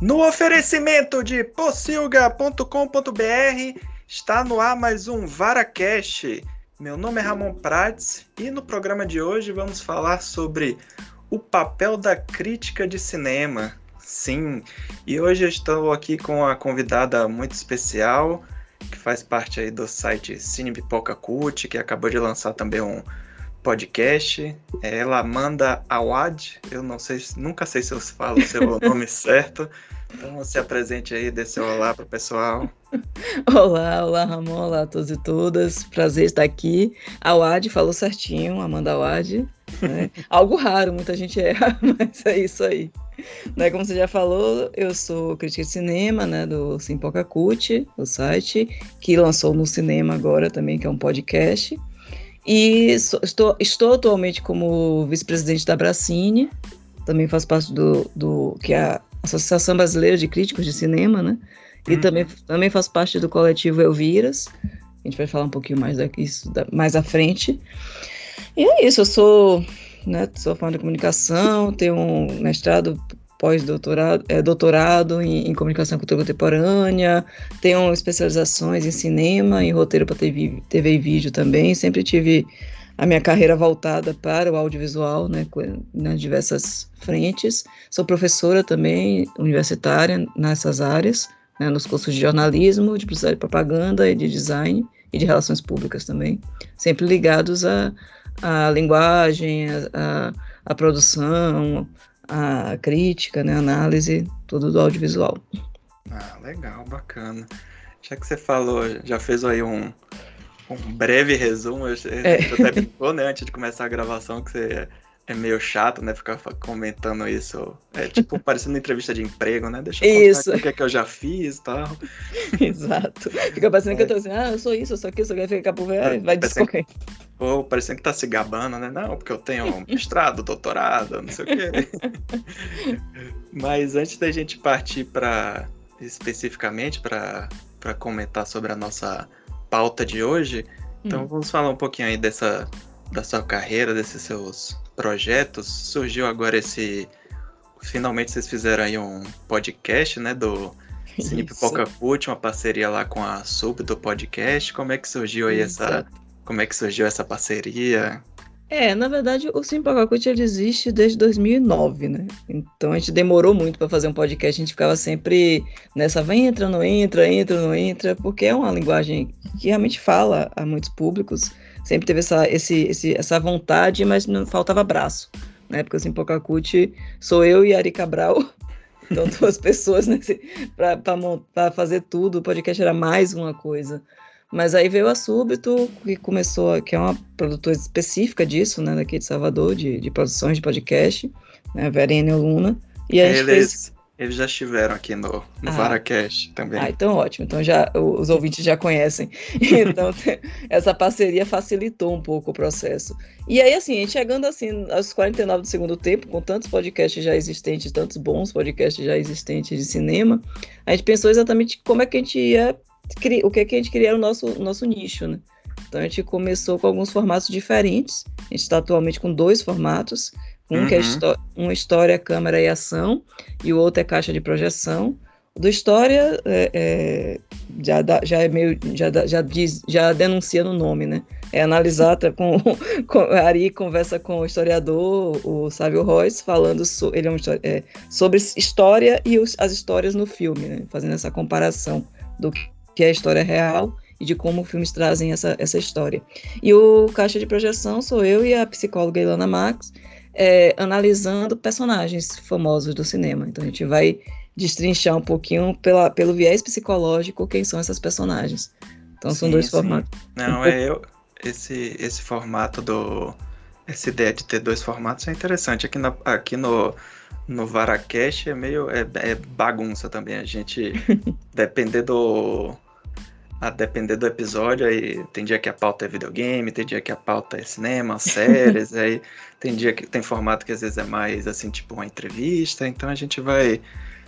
No oferecimento de pocilga.com.br está no ar mais um VaraCast. Meu nome é Ramon Prates e no programa de hoje vamos falar sobre o papel da crítica de cinema. Sim, e hoje eu estou aqui com a convidada muito especial, que faz parte aí do site Cine Pipoca Cult, que acabou de lançar também um podcast. Ela manda Awad, eu não sei, nunca sei se eu falo o seu nome certo. Então se apresente aí, dê seu olá para o pessoal. Olá, olá Ramon, olá a todos e todas. Prazer estar aqui. Awad falou certinho, Amanda Awad. Né? Algo raro, muita gente erra, mas é isso aí. Né, como você já falou, eu sou crítica de cinema, né, do Simpoca Cult, o site, que lançou no cinema agora também, que é um podcast. E sou, estou, estou atualmente como vice-presidente da Bracine, também faço parte do, do que é a Associação Brasileira de Críticos de Cinema, né? E uhum. também, também faço parte do coletivo Elviras. A gente vai falar um pouquinho mais disso mais à frente. E é isso, eu sou, né, sou formada em comunicação, tenho um mestrado pós-doutorado, é, doutorado em, em, comunicação cultura contemporânea, tenho especializações em cinema, em roteiro para TV, TV e vídeo também, sempre tive a minha carreira voltada para o audiovisual, né, nas diversas frentes. Sou professora também universitária nessas áreas, né, nos cursos de jornalismo, de publicidade e propaganda e de design e de relações públicas também, sempre ligados à, à linguagem, à, à produção, a crítica, né, análise, tudo do audiovisual. Ah, legal, bacana. Já que você falou, já fez aí um, um breve resumo, eu, é. até brincou, né, antes de começar a gravação, que você é meio chato, né, ficar comentando isso. É tipo parecendo entrevista de emprego, né? Deixa eu isso. o que é que eu já fiz e tal. Exato. Fica parecendo é. que eu tô assim, ah, eu sou isso, eu sou aquilo, eu sou aquilo, fica por é, vai discorrer. Ou parecendo que tá se gabando, né? Não, porque eu tenho mestrado, doutorado, não sei o quê. Mas antes da gente partir para especificamente para comentar sobre a nossa pauta de hoje, então hum. vamos falar um pouquinho aí dessa da sua carreira, desses seus projetos. Surgiu agora esse finalmente vocês fizeram aí um podcast, né, do Cine Pipoca Cult, uma parceria lá com a Sub do podcast. Como é que surgiu aí Exato. essa como é que surgiu essa parceria? É, na verdade, o Sim ele existe desde 2009, né? Então a gente demorou muito para fazer um podcast, a gente ficava sempre nessa vem entra, não entra, entra, não entra, porque é uma linguagem que realmente fala a muitos públicos. Sempre teve essa, esse, esse, essa vontade, mas não faltava braço, né? Porque o Sim sou eu e Ari Cabral. Então, duas pessoas né, para fazer tudo. O podcast era mais uma coisa. Mas aí veio a Súbito, que começou, que é uma produtora específica disso, né, daqui de Salvador, de, de produções de podcast, né, Verena e Luna. E eles, fez... eles já estiveram aqui no, no ah. Varacast também. Ah, então ótimo. Então já os ouvintes já conhecem. Então essa parceria facilitou um pouco o processo. E aí, assim, chegando assim aos 49 do segundo tempo, com tantos podcasts já existentes, tantos bons podcasts já existentes de cinema, a gente pensou exatamente como é que a gente ia o que, é que a gente queria era o nosso, nosso nicho, né? Então a gente começou com alguns formatos diferentes. A gente está atualmente com dois formatos. Um uhum. que é uhum. uma história, câmera e ação, e o outro é caixa de projeção. Do história é, é, já, dá, já é meio já, já diz já denuncia no nome, né? É analisar com, com a Ari conversa com o historiador, o Sávio Royce, falando so, ele é um, é, sobre história e os, as histórias no filme, né? Fazendo essa comparação do que é a história real e de como filmes trazem essa, essa história. E o Caixa de Projeção sou eu e a psicóloga Ilana Max, é, analisando personagens famosos do cinema. Então a gente vai destrinchar um pouquinho pela, pelo viés psicológico quem são essas personagens. Então são sim, dois sim. formatos. Não, é eu. Esse, esse formato do. Essa ideia de ter dois formatos é interessante. Aqui, na, aqui no, no Varacast é meio é, é bagunça também. A gente, depender do. A depender do episódio, aí tem dia que a pauta é videogame, tem dia que a pauta é cinema, séries, aí tem dia que tem formato que às vezes é mais assim, tipo uma entrevista, então a gente vai.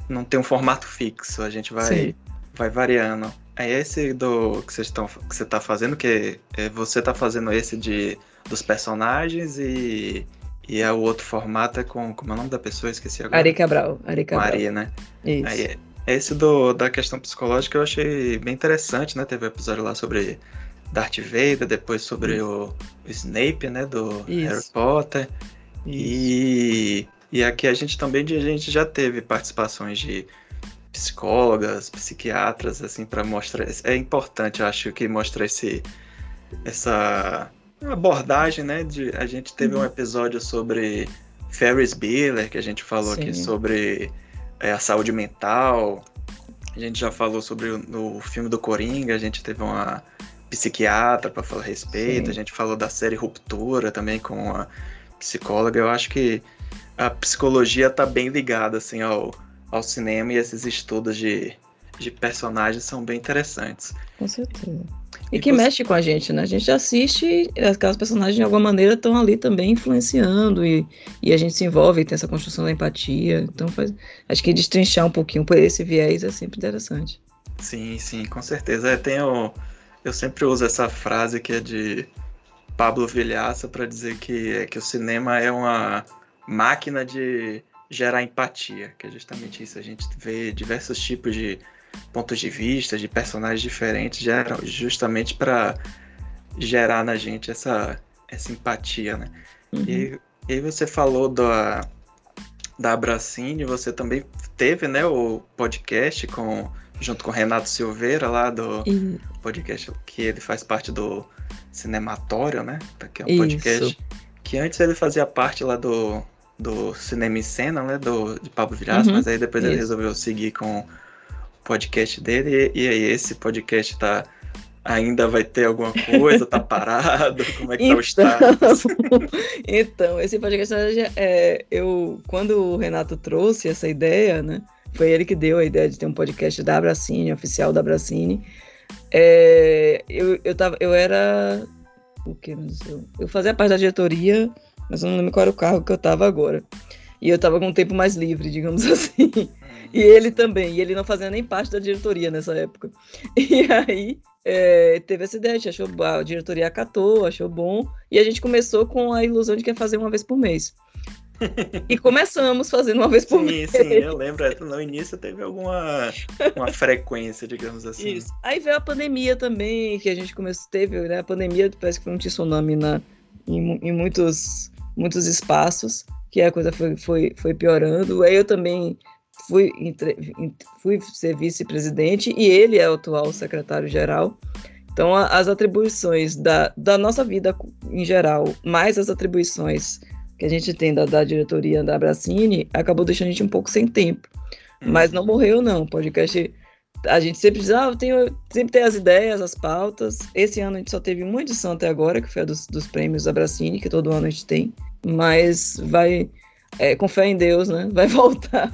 Não tem um formato fixo, a gente vai, vai variando. Aí esse do que vocês estão que você tá fazendo, que é, você tá fazendo esse de dos personagens e E o outro formato é com. Como é o nome da pessoa? Esqueci agora. Ari Cabral. Ari Cabral. Maria, né? Isso. Aí, esse do, da questão psicológica eu achei bem interessante, né? Teve um episódio lá sobre Darth Vader, depois sobre o, o, Snape, né? Do Isso. Harry Potter. E, e aqui a gente também a gente já teve participações de psicólogas, psiquiatras, assim, para mostrar. É importante, eu acho, que mostrar esse, essa abordagem, né? De, a gente teve uhum. um episódio sobre Ferris Bueller, que a gente falou Sim. aqui sobre é, a saúde mental. A gente já falou sobre o, no filme do Coringa, a gente teve uma psiquiatra para falar a respeito, Sim. a gente falou da série Ruptura também com a psicóloga. Eu acho que a psicologia está bem ligada assim ao, ao cinema e esses estudos de, de personagens são bem interessantes. Com certeza. E, e que você... mexe com a gente, né? A gente assiste, aquelas personagens de alguma maneira estão ali também influenciando e, e a gente se envolve, tem essa construção da empatia. Então faz, acho que destrinchar um pouquinho por esse viés é sempre interessante. Sim, sim, com certeza. É, eu sempre uso essa frase que é de Pablo Vilhaça para dizer que, é, que o cinema é uma máquina de gerar empatia, que é justamente isso. A gente vê diversos tipos de pontos de vista, de personagens diferentes, geram justamente para gerar na gente essa, essa empatia, né? Uhum. E, e aí você falou da, da Abracine, você também teve, né, o podcast com junto com o Renato Silveira lá do podcast que ele faz parte do Cinematório, né? Que é um podcast Isso. que antes ele fazia parte lá do do Cinema e Cena, né? Do, de Pablo Vilaça, uhum, mas aí depois isso. ele resolveu seguir com podcast dele. E, e aí esse podcast tá. Ainda vai ter alguma coisa? Tá parado? Como é que então, tá o então, status? então, esse podcast é, eu quando o Renato trouxe essa ideia, né? Foi ele que deu a ideia de ter um podcast da Abracine, oficial da Abracine. É, eu, eu, tava, eu era. O que, meu Deus? Eu fazia parte da diretoria mas eu não lembro qual era o carro que eu tava agora. E eu tava com um tempo mais livre, digamos assim. E ele também, e ele não fazia nem parte da diretoria nessa época. E aí é, teve esse ideia, achou a diretoria acatou, achou bom, e a gente começou com a ilusão de que ia fazer uma vez por mês. E começamos fazendo uma vez por sim, mês. Sim, eu lembro. É, no início teve alguma uma frequência, digamos assim. Isso. Aí veio a pandemia também, que a gente começou, teve, né? A pandemia parece que foi um tsunami na, em, em muitos muitos espaços, que a coisa foi, foi, foi piorando. Aí eu também fui, fui ser vice-presidente e ele é o atual secretário-geral. Então, as atribuições da, da nossa vida em geral, mais as atribuições que a gente tem da, da diretoria da Abracine, acabou deixando a gente um pouco sem tempo. Uhum. Mas não morreu, não. O podcast, a gente sempre diz, ah, eu tenho, sempre tem as ideias, as pautas. Esse ano a gente só teve uma edição até agora, que foi a dos, dos prêmios Abracine, que todo ano a gente tem mas vai, é, com fé em Deus, né? Vai voltar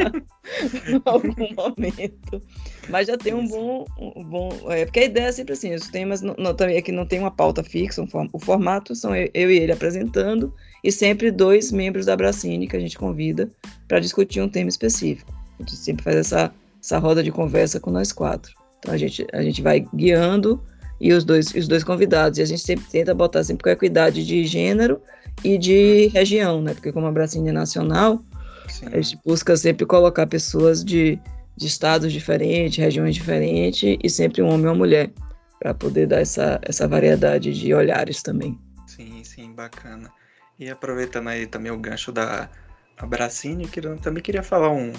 em algum momento. Mas já tem um bom. Um bom é, porque a ideia é sempre assim: os temas não, não, também é que não tem uma pauta fixa, um, o formato são eu, eu, e ele apresentando, e sempre dois membros da Bracine que a gente convida para discutir um tema específico. A gente sempre faz essa, essa roda de conversa com nós quatro. Então a gente, a gente vai guiando e os dois, os dois convidados. E a gente sempre tenta botar sempre com equidade de gênero e de região, né? Porque como a Brasília é nacional, Sim. a gente busca sempre colocar pessoas de, de estados diferentes, regiões diferentes, e sempre um homem e uma mulher, para poder dar essa, essa variedade de olhares também. Sim, sim, bacana. E aproveitando aí também o gancho da Abracine, eu também queria falar um,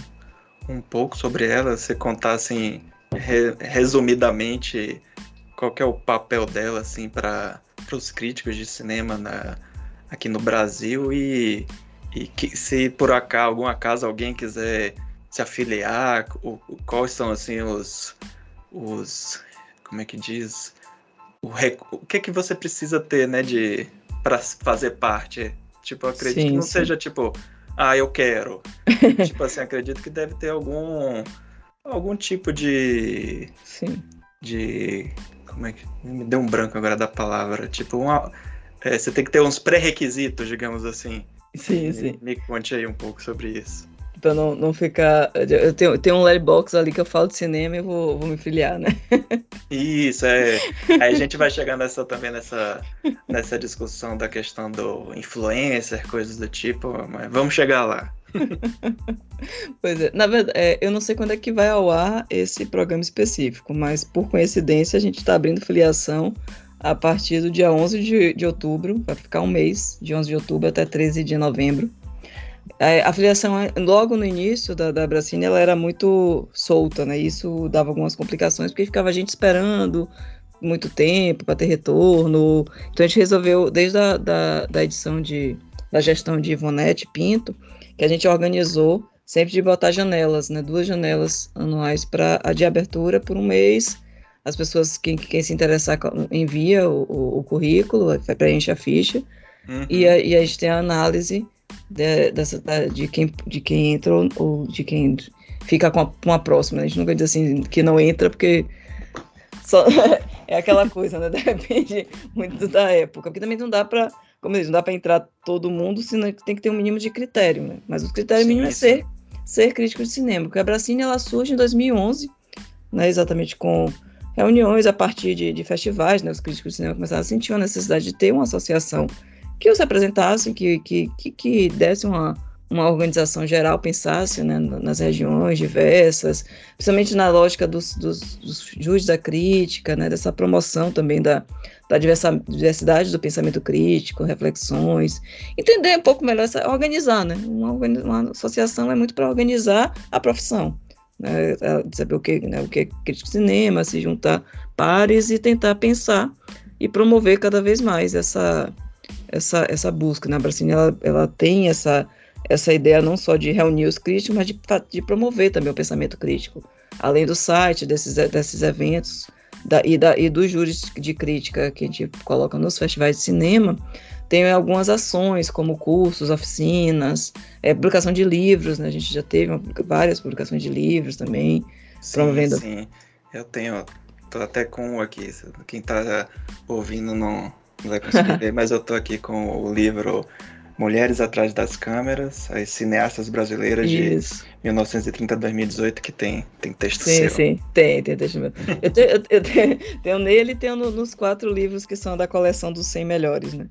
um pouco sobre ela, você contar assim, re, resumidamente qual é o papel dela assim para os críticos de cinema na, aqui no Brasil e, e que se por acaso algum acaso alguém quiser se afiliar, o, quais são assim os os como é que diz o, o que é que você precisa ter né de para fazer parte tipo eu acredito sim, que não sim. seja tipo ah eu quero tipo assim acredito que deve ter algum algum tipo de sim. de como é que. Me deu um branco agora da palavra. Tipo, uma, é, você tem que ter uns pré-requisitos, digamos assim. Sim, me, sim. Me conte aí um pouco sobre isso. Pra não, não ficar. Eu tenho, tenho um letterbox ali que eu falo de cinema e vou, vou me filiar, né? Isso, é. Aí a gente vai chegar nessa também nessa, nessa discussão da questão do influencer, coisas do tipo, mas vamos chegar lá. pois é, na verdade, é, eu não sei quando é que vai ao ar esse programa específico, mas por coincidência a gente está abrindo filiação a partir do dia 11 de, de outubro, vai ficar um mês, de 11 de outubro até 13 de novembro. A filiação, logo no início da, da Bracine, ela era muito solta, né? Isso dava algumas complicações, porque ficava a gente esperando muito tempo para ter retorno. Então a gente resolveu, desde a da, da edição de, da gestão de Ivonete Pinto, que a gente organizou sempre de botar janelas, né? Duas janelas anuais para a de abertura por um mês. As pessoas, quem, quem se interessar, envia o, o, o currículo, preenche a ficha. Uhum. E, a, e a gente tem a análise de, dessa, de, quem, de quem entra ou de quem fica com uma próxima. A gente nunca diz assim que não entra, porque só, é aquela coisa, né? Depende muito da época. Porque também não dá para, como eu disse, não dá para entrar todo mundo, senão tem que ter um mínimo de critério, né? Mas o critério sim, mínimo é ser, ser crítico de cinema. Porque a Bracine, ela surge em 2011, né? Exatamente com reuniões a partir de, de festivais, né? Os críticos de cinema começaram a sentir a necessidade de ter uma associação que os representassem, que, que, que, que desse uma, uma organização geral, pensasse né, nas regiões diversas, principalmente na lógica dos, dos, dos da crítica, né, dessa promoção também da, da diversidade do pensamento crítico, reflexões, entender um pouco melhor, essa, organizar, né? Uma, uma associação é muito para organizar a profissão, né? É saber o que, né, o que é crítico de cinema, se juntar pares e tentar pensar e promover cada vez mais essa essa, essa busca. Né? A Bracini, ela, ela tem essa, essa ideia não só de reunir os críticos, mas de, de promover também o pensamento crítico. Além do site, desses, desses eventos da, e, da, e dos júris de crítica que a gente coloca nos festivais de cinema, tem algumas ações, como cursos, oficinas, é, publicação de livros, né? A gente já teve uma, várias publicações de livros também, sim, promovendo. Sim, eu tenho, tô até com um aqui, quem está ouvindo não, não vai conseguir ver, mas eu tô aqui com o livro Mulheres Atrás das Câmeras, as cineastas brasileiras Isso. de 1930 a 2018, que tem, tem texto sim, seu. Sim, tem, tem texto meu. eu, tenho, eu tenho, tenho nele e tenho no, nos quatro livros que são da coleção dos 100 melhores, né?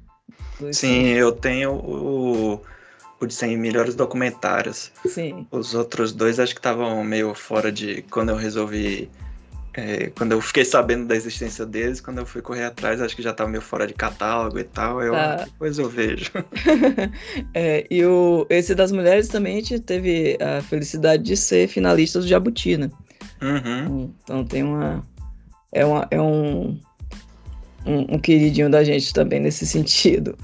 Sim, 100. eu tenho o, o de 100 melhores documentários. Sim. Os outros dois acho que estavam meio fora de... Quando eu resolvi é, quando eu fiquei sabendo da existência deles, quando eu fui correr atrás, acho que já estava meio fora de catálogo e tal. Eu, tá. Depois eu vejo. é, e o, esse das mulheres também a gente teve a felicidade de ser finalista do Jabuti, né? Uhum. Então tem uma. É, uma, é um, um, um, queridinho da gente também nesse sentido.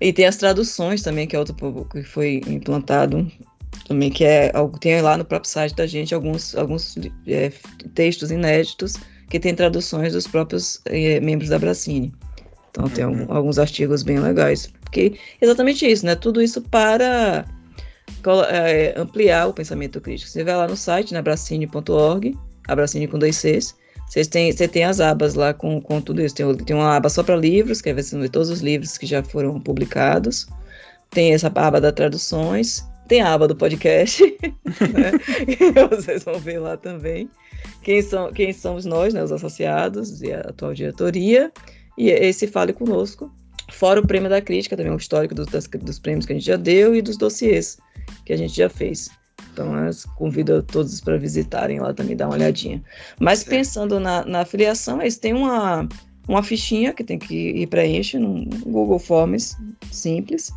E tem as traduções também, que é outro que foi implantado também, que é tem lá no próprio site da gente alguns, alguns é, textos inéditos que tem traduções dos próprios é, membros da Bracine. Então uhum. tem algum, alguns artigos bem legais. Porque exatamente isso, né? Tudo isso para é, ampliar o pensamento crítico. Você vai lá no site, na bracine.org, abracine com dois Cs, você tem, você tem as abas lá com, com tudo isso. Tem, tem uma aba só para livros, que você ver todos os livros que já foram publicados. Tem essa aba da traduções tem a aba do podcast, né? vocês vão ver lá também. Quem, são, quem somos nós, né, os associados e a atual diretoria. E esse Fale Conosco, fora o prêmio da crítica, também o histórico dos, das, dos prêmios que a gente já deu e dos dossiês que a gente já fez. Então, convido a todos para visitarem lá também, dar uma olhadinha. Mas Sim. pensando na, na afiliação, eles têm uma, uma fichinha que tem que ir preencher no Google Forms simples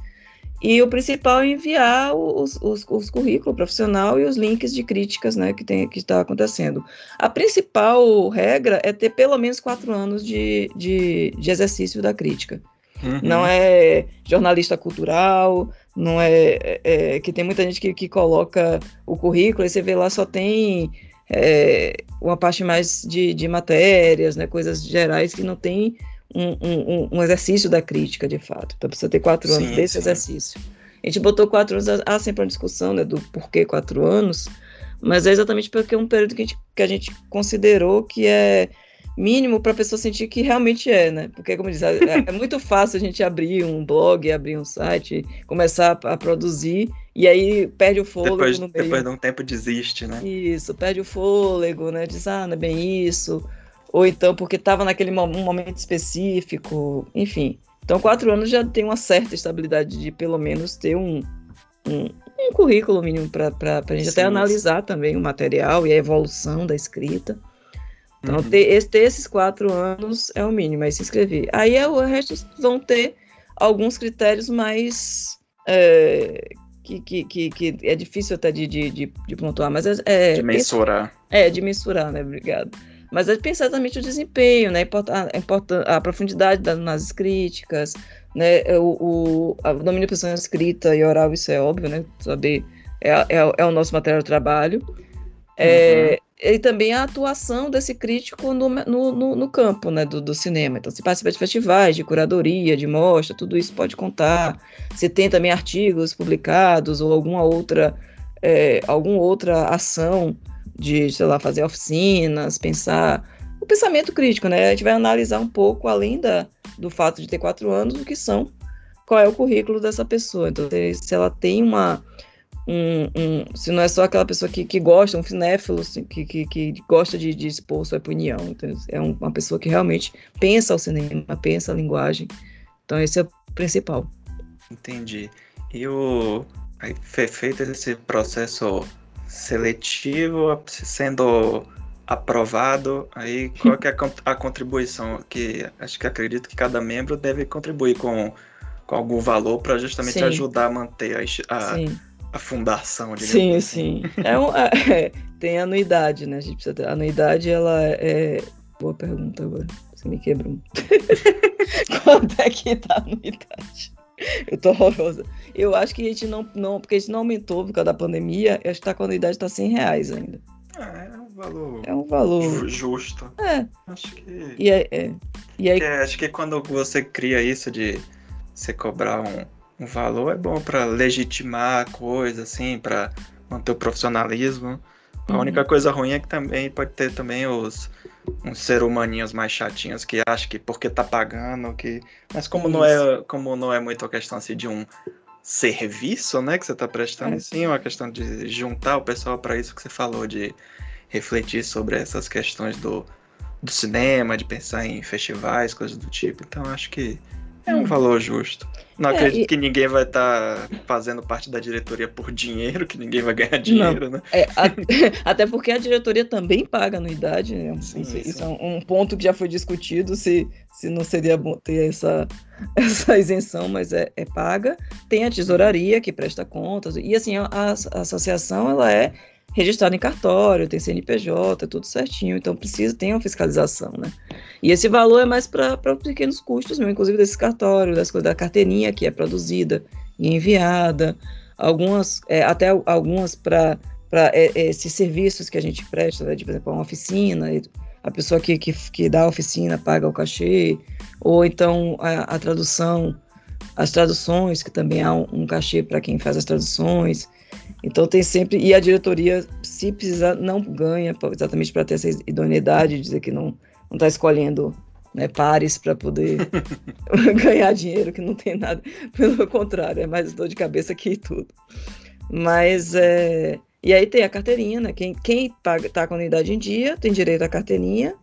e o principal é enviar os, os, os currículos profissional e os links de críticas né, que está que tá acontecendo. A principal regra é ter pelo menos quatro anos de, de, de exercício da crítica. Uhum. Não é jornalista cultural, não é, é, é, que tem muita gente que, que coloca o currículo e você vê lá só tem é, uma parte mais de, de matérias, né, coisas gerais que não tem um, um, um, exercício da crítica, de fato. Então precisa ter quatro anos sim, desse sim. exercício. A gente botou quatro anos, há sempre uma discussão né, do porquê quatro anos, mas é exatamente porque é um período que a gente, que a gente considerou que é, mínimo para a pessoa sentir que realmente é, né? Porque, como diz, é, é, muito fácil a gente abrir um blog, abrir um site, começar a, a produzir e aí perde o fôlego depois, no meio. Depois de um tempo desiste, né? Isso, perde o fôlego, né? Diz, ah, não é bem isso. Ou então porque estava naquele momento específico, enfim. Então, quatro anos já tem uma certa estabilidade de pelo menos ter um, um, um currículo mínimo para a gente Sim, até analisar também o material e a evolução da escrita. Então, uhum. ter, ter, esses quatro anos é o mínimo, aí se inscrever. Aí é, o resto vão ter alguns critérios mais. É, que, que, que, que, é difícil até de, de, de, de pontuar, mas é, é. De mensurar. É, de mensurar, né? Obrigado. Mas é pensar exatamente o desempenho, né? A, a profundidade das críticas, né? É o, o, a domínio de pessoa escrita e oral, isso é óbvio, né? Saber é, é, é o nosso material de trabalho. É, uhum. E também a atuação desse crítico no, no, no, no campo né, do, do, cinema. Então, se participa de festivais, de curadoria, de mostra, tudo isso pode contar. Se tem também artigos publicados ou alguma outra, é, alguma outra ação de, sei lá, fazer oficinas, pensar o pensamento crítico, né? A gente vai analisar um pouco, além da, do fato de ter quatro anos, o que são, qual é o currículo dessa pessoa. Então, se ela tem uma. Um, um, se não é só aquela pessoa que, que gosta, um cinéfilo assim, que, que, que, gosta de, de expor sua opinião. Então, é um, uma pessoa que realmente pensa o cinema, pensa a linguagem. Então, esse é o principal. Entendi. E o. Aí, feito esse processo seletivo sendo aprovado, aí qual que é a, contribuição que acho que acredito que cada membro deve contribuir com, com algum valor para justamente sim. ajudar a manter a, a, a fundação. Sim, assim. sim. É, um, é, tem anuidade, né? A gente precisa ter. A anuidade, ela é. Boa pergunta agora. Você me quebrou. Quanto é que tá a anuidade? Eu tô horrorosa. Eu acho que a gente não, não, porque a gente não aumentou por causa da pandemia, eu acho que tá, a anuidade tá 100 reais ainda. É, é um valor. É um valor. Justo. É. Acho que. E, é, é. e aí... acho que quando você cria isso de você cobrar um, um valor, é bom para legitimar a coisa, assim, para manter o profissionalismo. A uhum. única coisa ruim é que também pode ter também os uns ser humaninhos mais chatinhos que acham que porque tá pagando, que. Mas como não é como não é muito a questão assim de um serviço, né, que você tá prestando, é. sim, é uma questão de juntar o pessoal para isso que você falou, de refletir sobre essas questões do, do cinema, de pensar em festivais, coisas do tipo. Então acho que é um valor justo. Não é, acredito e... que ninguém vai estar tá fazendo parte da diretoria por dinheiro, que ninguém vai ganhar dinheiro, não. né? É, a... até porque a diretoria também paga anuidade, né? Sim, isso, sim. isso, é um ponto que já foi discutido, se, se não seria bom ter essa, essa isenção, mas é, é paga. Tem a tesouraria que presta contas, e assim, a, a associação, ela é registrado em cartório, tem CNPJ, tudo certinho, então precisa ter uma fiscalização, né? E esse valor é mais para os pequenos custos mesmo, inclusive desse cartório, das coisas da carteirinha que é produzida e enviada, algumas, é, até algumas para é, esses serviços que a gente presta, né, de, por exemplo, uma oficina, a pessoa que, que, que dá a oficina paga o cachê, ou então a, a tradução, as traduções, que também há um, um cachê para quem faz as traduções, então tem sempre. E a diretoria, se precisar, não ganha, exatamente para ter essa idoneidade, de dizer que não está escolhendo né, pares para poder ganhar dinheiro, que não tem nada. Pelo contrário, é mais dor de cabeça que tudo. Mas é. E aí tem a carteirinha, né? Quem, quem paga, tá com a unidade em dia tem direito à carteirinha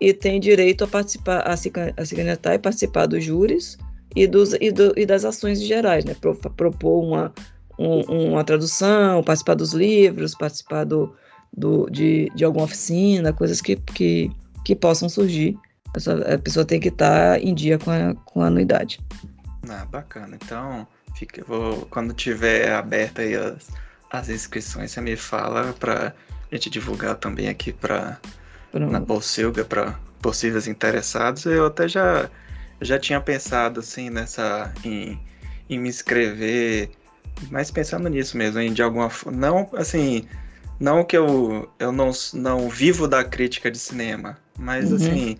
e tem direito a participar, a se, a se candidatar e participar dos júris e, dos, e, do, e das ações gerais, né? Pro, propor uma, um, uma tradução, participar dos livros, participar do, do, de, de alguma oficina, coisas que, que, que possam surgir. A pessoa tem que estar em dia com a, com a anuidade. Ah, bacana. Então, fica, vou, quando tiver aberta aí as, as inscrições, você me fala para a gente divulgar também aqui para na Bolsilga para possíveis interessados. Eu até já, já tinha pensado assim nessa em, em me inscrever mais pensando nisso mesmo, hein, de alguma forma. Não, assim, não que eu, eu não, não vivo da crítica de cinema, mas uhum. assim,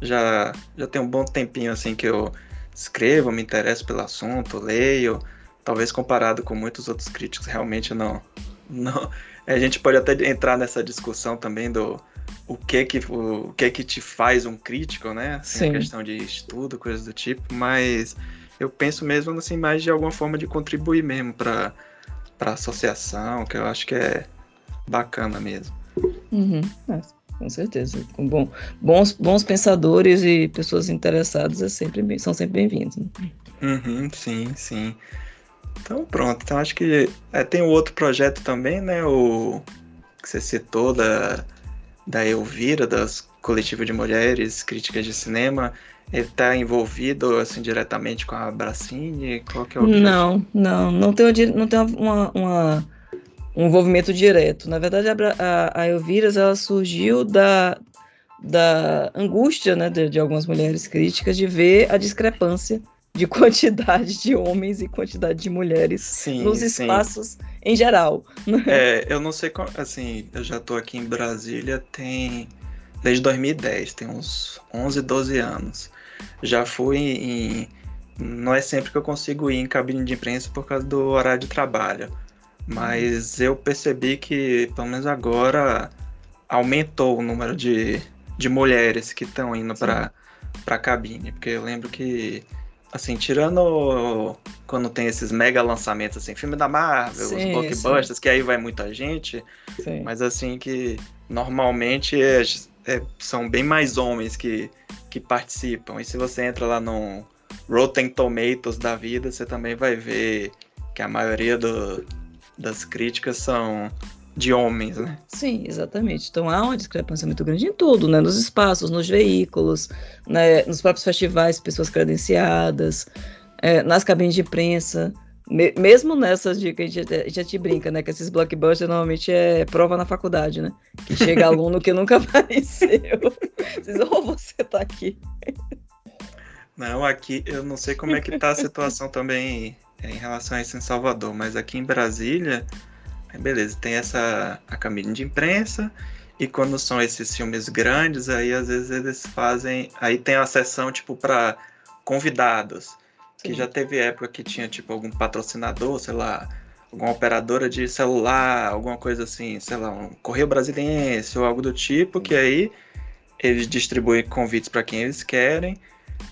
já, já tem um bom tempinho assim que eu escrevo, me interesso pelo assunto, leio. Talvez comparado com muitos outros críticos, realmente não. não a gente pode até entrar nessa discussão também do, o que que, o, o que que te faz um crítico, né? Assim, Sim. questão de estudo, coisas do tipo, mas eu penso mesmo assim mais de alguma forma de contribuir mesmo para para associação, que eu acho que é bacana mesmo. Uhum. É, com certeza. Bom, bons, bons pensadores e pessoas interessadas é sempre, são sempre bem-vindos. Né? Uhum, sim, sim. Então pronto, então acho que é, tem um outro projeto também, né? O que você citou da, da Elvira, das coletivas de mulheres, críticas de cinema. Ele está envolvido assim diretamente com a Bracine? Qual que é o objetivo? Não, não, não tem, não tem uma, uma um envolvimento direto. Na verdade, a, a, Elvira ela surgiu da, da angústia né, de, de algumas mulheres críticas de ver a discrepância de quantidade de homens e quantidade de mulheres sim, nos espaços sim. em geral. É, eu não sei, assim, eu já estou aqui em Brasília tem desde 2010, tem uns 11, 12 anos. Já fui em não é sempre que eu consigo ir em cabine de imprensa por causa do horário de trabalho, mas eu percebi que pelo menos agora aumentou o número de, de mulheres que estão indo para para cabine, porque eu lembro que assim, tirando quando tem esses mega lançamentos, assim, filme da Marvel, sim, os blockbusters, sim. que aí vai muita gente, sim. mas assim que normalmente é, é, são bem mais homens que, que participam. E se você entra lá no Rotten Tomatoes da vida, você também vai ver que a maioria do, das críticas são de homens, né? Sim, exatamente. Então há uma discrepância muito grande em tudo, né? Nos espaços, nos veículos, né? nos próprios festivais, pessoas credenciadas, é, nas cabines de imprensa. Me mesmo nessas que a gente, a gente te brinca, né? Que esses blockbusters normalmente é prova na faculdade, né? Que chega aluno que nunca apareceu. Vocês, oh, você tá aqui. Não, aqui eu não sei como é que tá a situação também em relação a isso em Salvador, mas aqui em Brasília beleza, tem essa a cabine de imprensa e quando são esses filmes grandes, aí às vezes eles fazem, aí tem a sessão tipo para convidados, Sim. que já teve época que tinha tipo algum patrocinador, sei lá, alguma operadora de celular, alguma coisa assim, sei lá, um correio brasiliense ou algo do tipo, que aí eles distribuem convites para quem eles querem.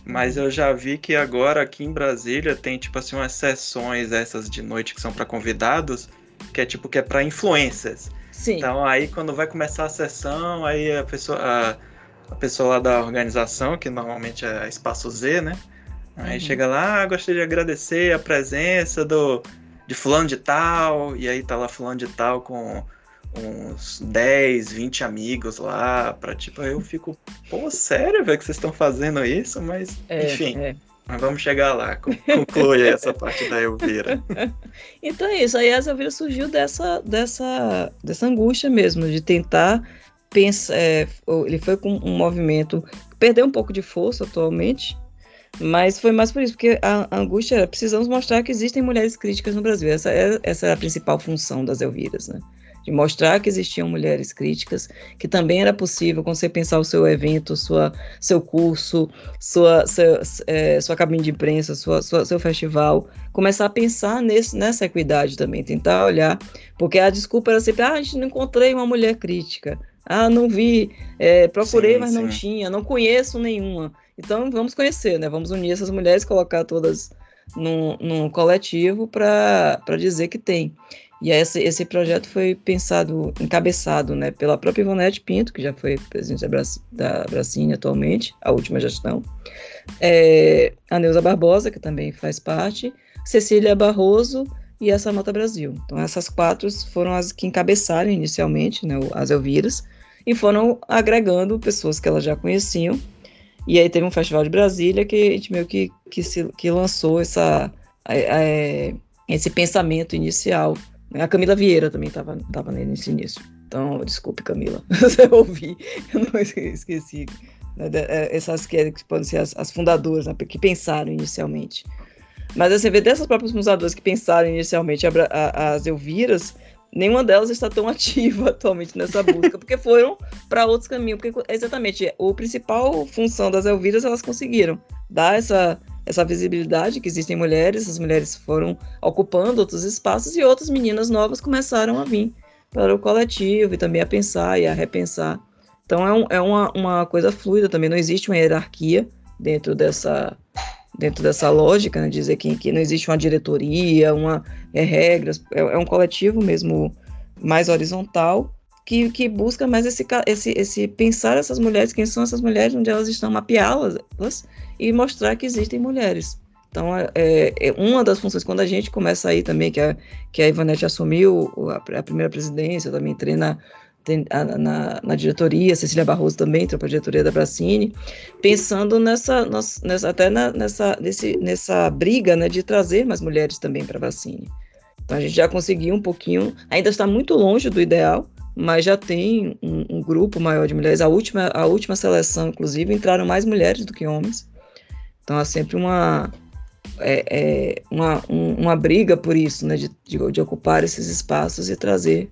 Mas eu já vi que agora aqui em Brasília tem tipo assim umas sessões essas de noite que são para convidados, que é tipo que é para influencers. Sim. Então aí quando vai começar a sessão, aí a pessoa a, a pessoa lá da organização, que normalmente é Espaço Z, né? Aí uhum. chega lá, ah, gostaria de agradecer a presença do de fulano de tal, e aí tá lá fulano de tal com uns 10, 20 amigos lá, pra tipo, aí eu fico, pô, sério, velho, que vocês estão fazendo isso? Mas, é, enfim. É. Mas vamos chegar lá, conclui essa parte da Elvira. então é isso, aí a Elvira surgiu dessa, dessa, dessa angústia mesmo, de tentar pensar. É, ele foi com um movimento que perdeu um pouco de força atualmente, mas foi mais por isso, porque a, a angústia era precisamos mostrar que existem mulheres críticas no Brasil. Essa é, essa é a principal função das Elviras, né? de mostrar que existiam mulheres críticas, que também era possível, quando você pensar o seu evento, sua, seu curso, sua, seu, é, sua cabine de imprensa, sua, sua, seu festival, começar a pensar nesse, nessa equidade também, tentar olhar, porque a desculpa era sempre, ah, a gente não encontrei uma mulher crítica, ah, não vi, é, procurei, sim, mas sim. não tinha, não conheço nenhuma. Então vamos conhecer, né? Vamos unir essas mulheres, colocar todas num, num coletivo para dizer que tem. E esse, esse projeto foi pensado, encabeçado né, pela própria Ivonete Pinto, que já foi presidente da, Brac, da Bracine atualmente, a última gestão, é, a Neuza Barbosa, que também faz parte, Cecília Barroso e a Samanta Brasil. Então, essas quatro foram as que encabeçaram inicialmente né, as Elviras e foram agregando pessoas que elas já conheciam. E aí teve um festival de Brasília que a gente meio que, que, se, que lançou essa, é, esse pensamento inicial a Camila Vieira também estava tava nesse início. Então, desculpe, Camila, você ouvi, eu não esqueci. Né, é, essas que, que podem ser as, as fundadoras, né, que pensaram inicialmente. Mas você vê dessas próprias fundadoras que pensaram inicialmente a, a, as Elviras, nenhuma delas está tão ativa atualmente nessa busca, porque foram para outros caminhos. Porque, exatamente, a principal função das Elviras, elas conseguiram dar essa essa visibilidade que existem mulheres, as mulheres foram ocupando outros espaços e outras meninas novas começaram a vir para o coletivo e também a pensar e a repensar Então é, um, é uma, uma coisa fluida também, não existe uma hierarquia dentro dessa, dentro dessa lógica, né, dizer que, que não existe uma diretoria, uma é, regras, é, é, um coletivo mesmo mais horizontal que, que busca mais esse, esse, esse pensar essas mulheres, quem são essas mulheres, onde elas estão, mapeá-las e mostrar que existem mulheres. Então, é, é, é, uma das funções, quando a gente começa aí também, que a, que a Ivanete assumiu a, a primeira presidência, também entrei na, na, na, diretoria, Cecília Barroso também entrou para a diretoria da Bracine, pensando nessa, nessa até na, nessa, nesse, nessa briga né, de trazer mais mulheres também para a Bracine. Então a gente já conseguiu um pouquinho, ainda está muito longe do ideal, mas já tem um, um grupo maior de mulheres. A última, a última seleção, inclusive, entraram mais mulheres do que homens. Então há sempre uma, é, é uma, um, uma briga por isso, né, de, de, de, ocupar esses espaços e trazer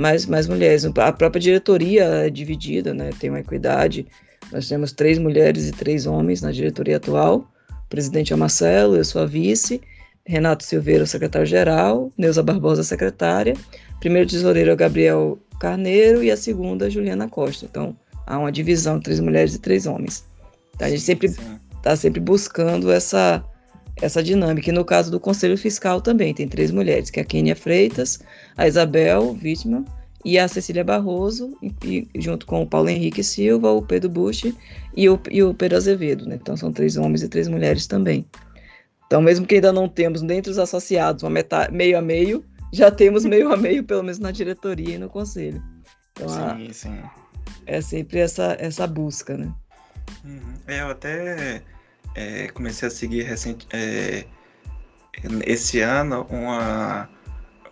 mais, mais mulheres. A própria diretoria é dividida, né, tem uma equidade. Nós temos três mulheres e três homens na diretoria atual. O presidente é o Marcelo, eu sou a vice. Renato Silveira, secretário-geral. Neuza Barbosa, secretária. Primeiro tesoureiro é o Gabriel Carneiro e a segunda, Juliana Costa. Então, há uma divisão, três mulheres e três homens. Então, a gente sempre está sempre buscando essa essa dinâmica. E no caso do Conselho Fiscal também tem três mulheres, que é a Kênia Freitas, a Isabel Vítima e a Cecília Barroso, e, e, junto com o Paulo Henrique Silva, o Pedro Bush e o, e o Pedro Azevedo. Né? Então são três homens e três mulheres também. Então, mesmo que ainda não temos dentre os associados uma metade, meio a meio, já temos meio a meio, pelo menos na diretoria e no conselho. Então, sim, a, sim. É sempre essa, essa busca, né? Uhum. É, eu até é, comecei a seguir recente, é, esse ano uma,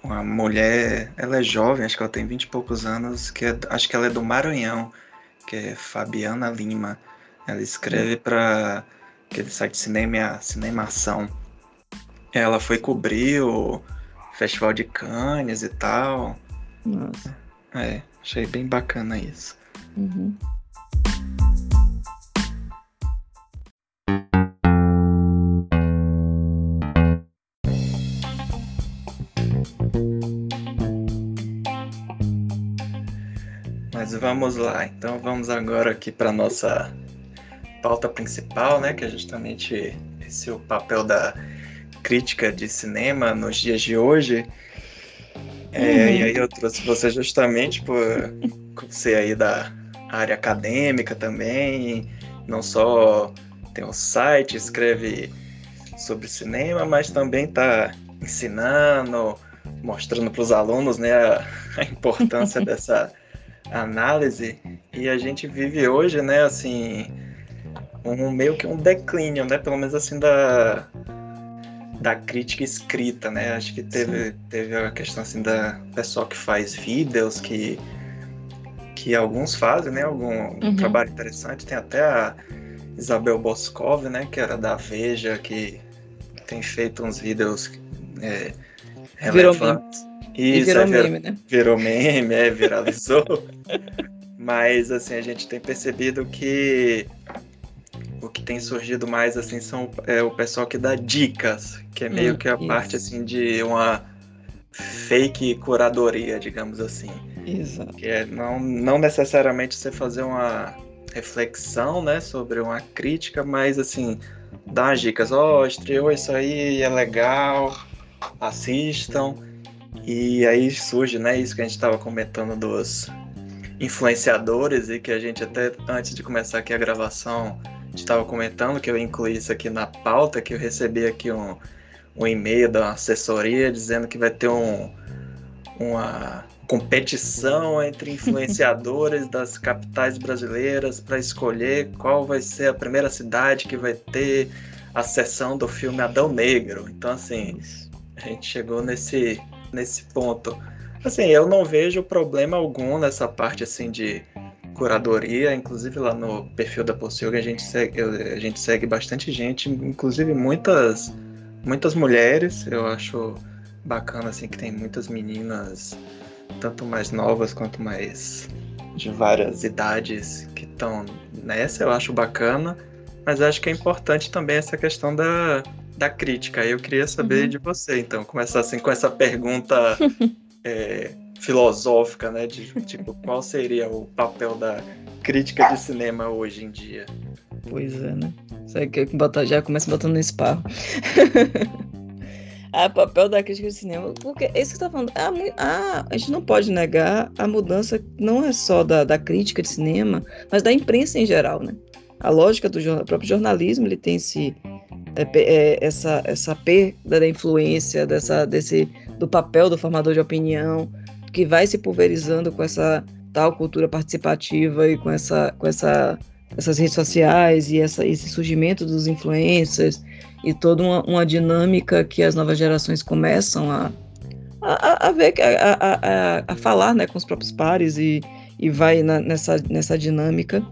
uma mulher, ela é jovem, acho que ela tem vinte e poucos anos, que é, acho que ela é do Maranhão, que é Fabiana Lima. Ela escreve para aquele site Cinema, Cinemação. Ela foi cobrir o Festival de Cannes e tal. Nossa. É, achei bem bacana isso. Uhum. Vamos lá, então vamos agora aqui para nossa pauta principal, né, que é justamente esse o papel da crítica de cinema nos dias de hoje. É, uhum. E aí eu trouxe você justamente por ser aí da área acadêmica também, não só tem um site, escreve sobre cinema, mas também está ensinando, mostrando para os alunos né, a, a importância dessa análise. E a gente vive hoje, né, assim, um meio que um declínio, né, pelo menos assim da da crítica escrita, né? Acho que teve, teve a questão assim da pessoal que faz vídeos que que alguns fazem, né? Algum uhum. trabalho interessante. Tem até a Isabel Boscov, né? Que era da Veja, que tem feito uns vídeos é, relevantes. Isso, virou é, meme, né? Virou meme, é, viralizou. Mas, assim, a gente tem percebido que o que tem surgido mais, assim, são é, o pessoal que dá dicas, que é meio hum, que a isso. parte, assim, de uma fake curadoria, digamos assim. Exato. Que é não, não necessariamente você fazer uma reflexão, né, sobre uma crítica, mas, assim, dar dicas. Ó, oh, estreou isso aí, é legal, assistam. E aí surge, né, isso que a gente estava comentando dos influenciadores e que a gente até antes de começar aqui a gravação estava comentando que eu incluí isso aqui na pauta, que eu recebi aqui um, um e-mail da assessoria dizendo que vai ter um, uma competição entre influenciadores das capitais brasileiras para escolher qual vai ser a primeira cidade que vai ter a sessão do filme Adão Negro. Então, assim, a gente chegou nesse, nesse ponto. Assim, eu não vejo problema algum nessa parte assim de curadoria, inclusive lá no perfil da Possilga a gente segue, a gente segue bastante gente, inclusive muitas muitas mulheres. Eu acho bacana assim que tem muitas meninas tanto mais novas quanto mais de várias idades que estão nessa, eu acho bacana, mas acho que é importante também essa questão da, da crítica. Eu queria saber uhum. de você, então, começar assim com essa pergunta é, filosófica, né? De tipo, qual seria o papel da crítica de cinema hoje em dia? Pois é, né? Você quer botar, já começa botando no esparro. a papel da crítica de cinema, porque é isso que você está falando. A, a, a, gente não pode negar a mudança, não é só da, da crítica de cinema, mas da imprensa em geral, né? A lógica do próprio jornalismo, ele tem esse, essa, essa perda da influência, dessa, desse, do papel do formador de opinião, que vai se pulverizando com essa tal cultura participativa e com essa, com essa essas redes sociais e essa, esse surgimento dos influencers e toda uma, uma dinâmica que as novas gerações começam a, a, a ver, a, a, a, falar né, com os próprios pares e, e vai na, nessa, nessa dinâmica.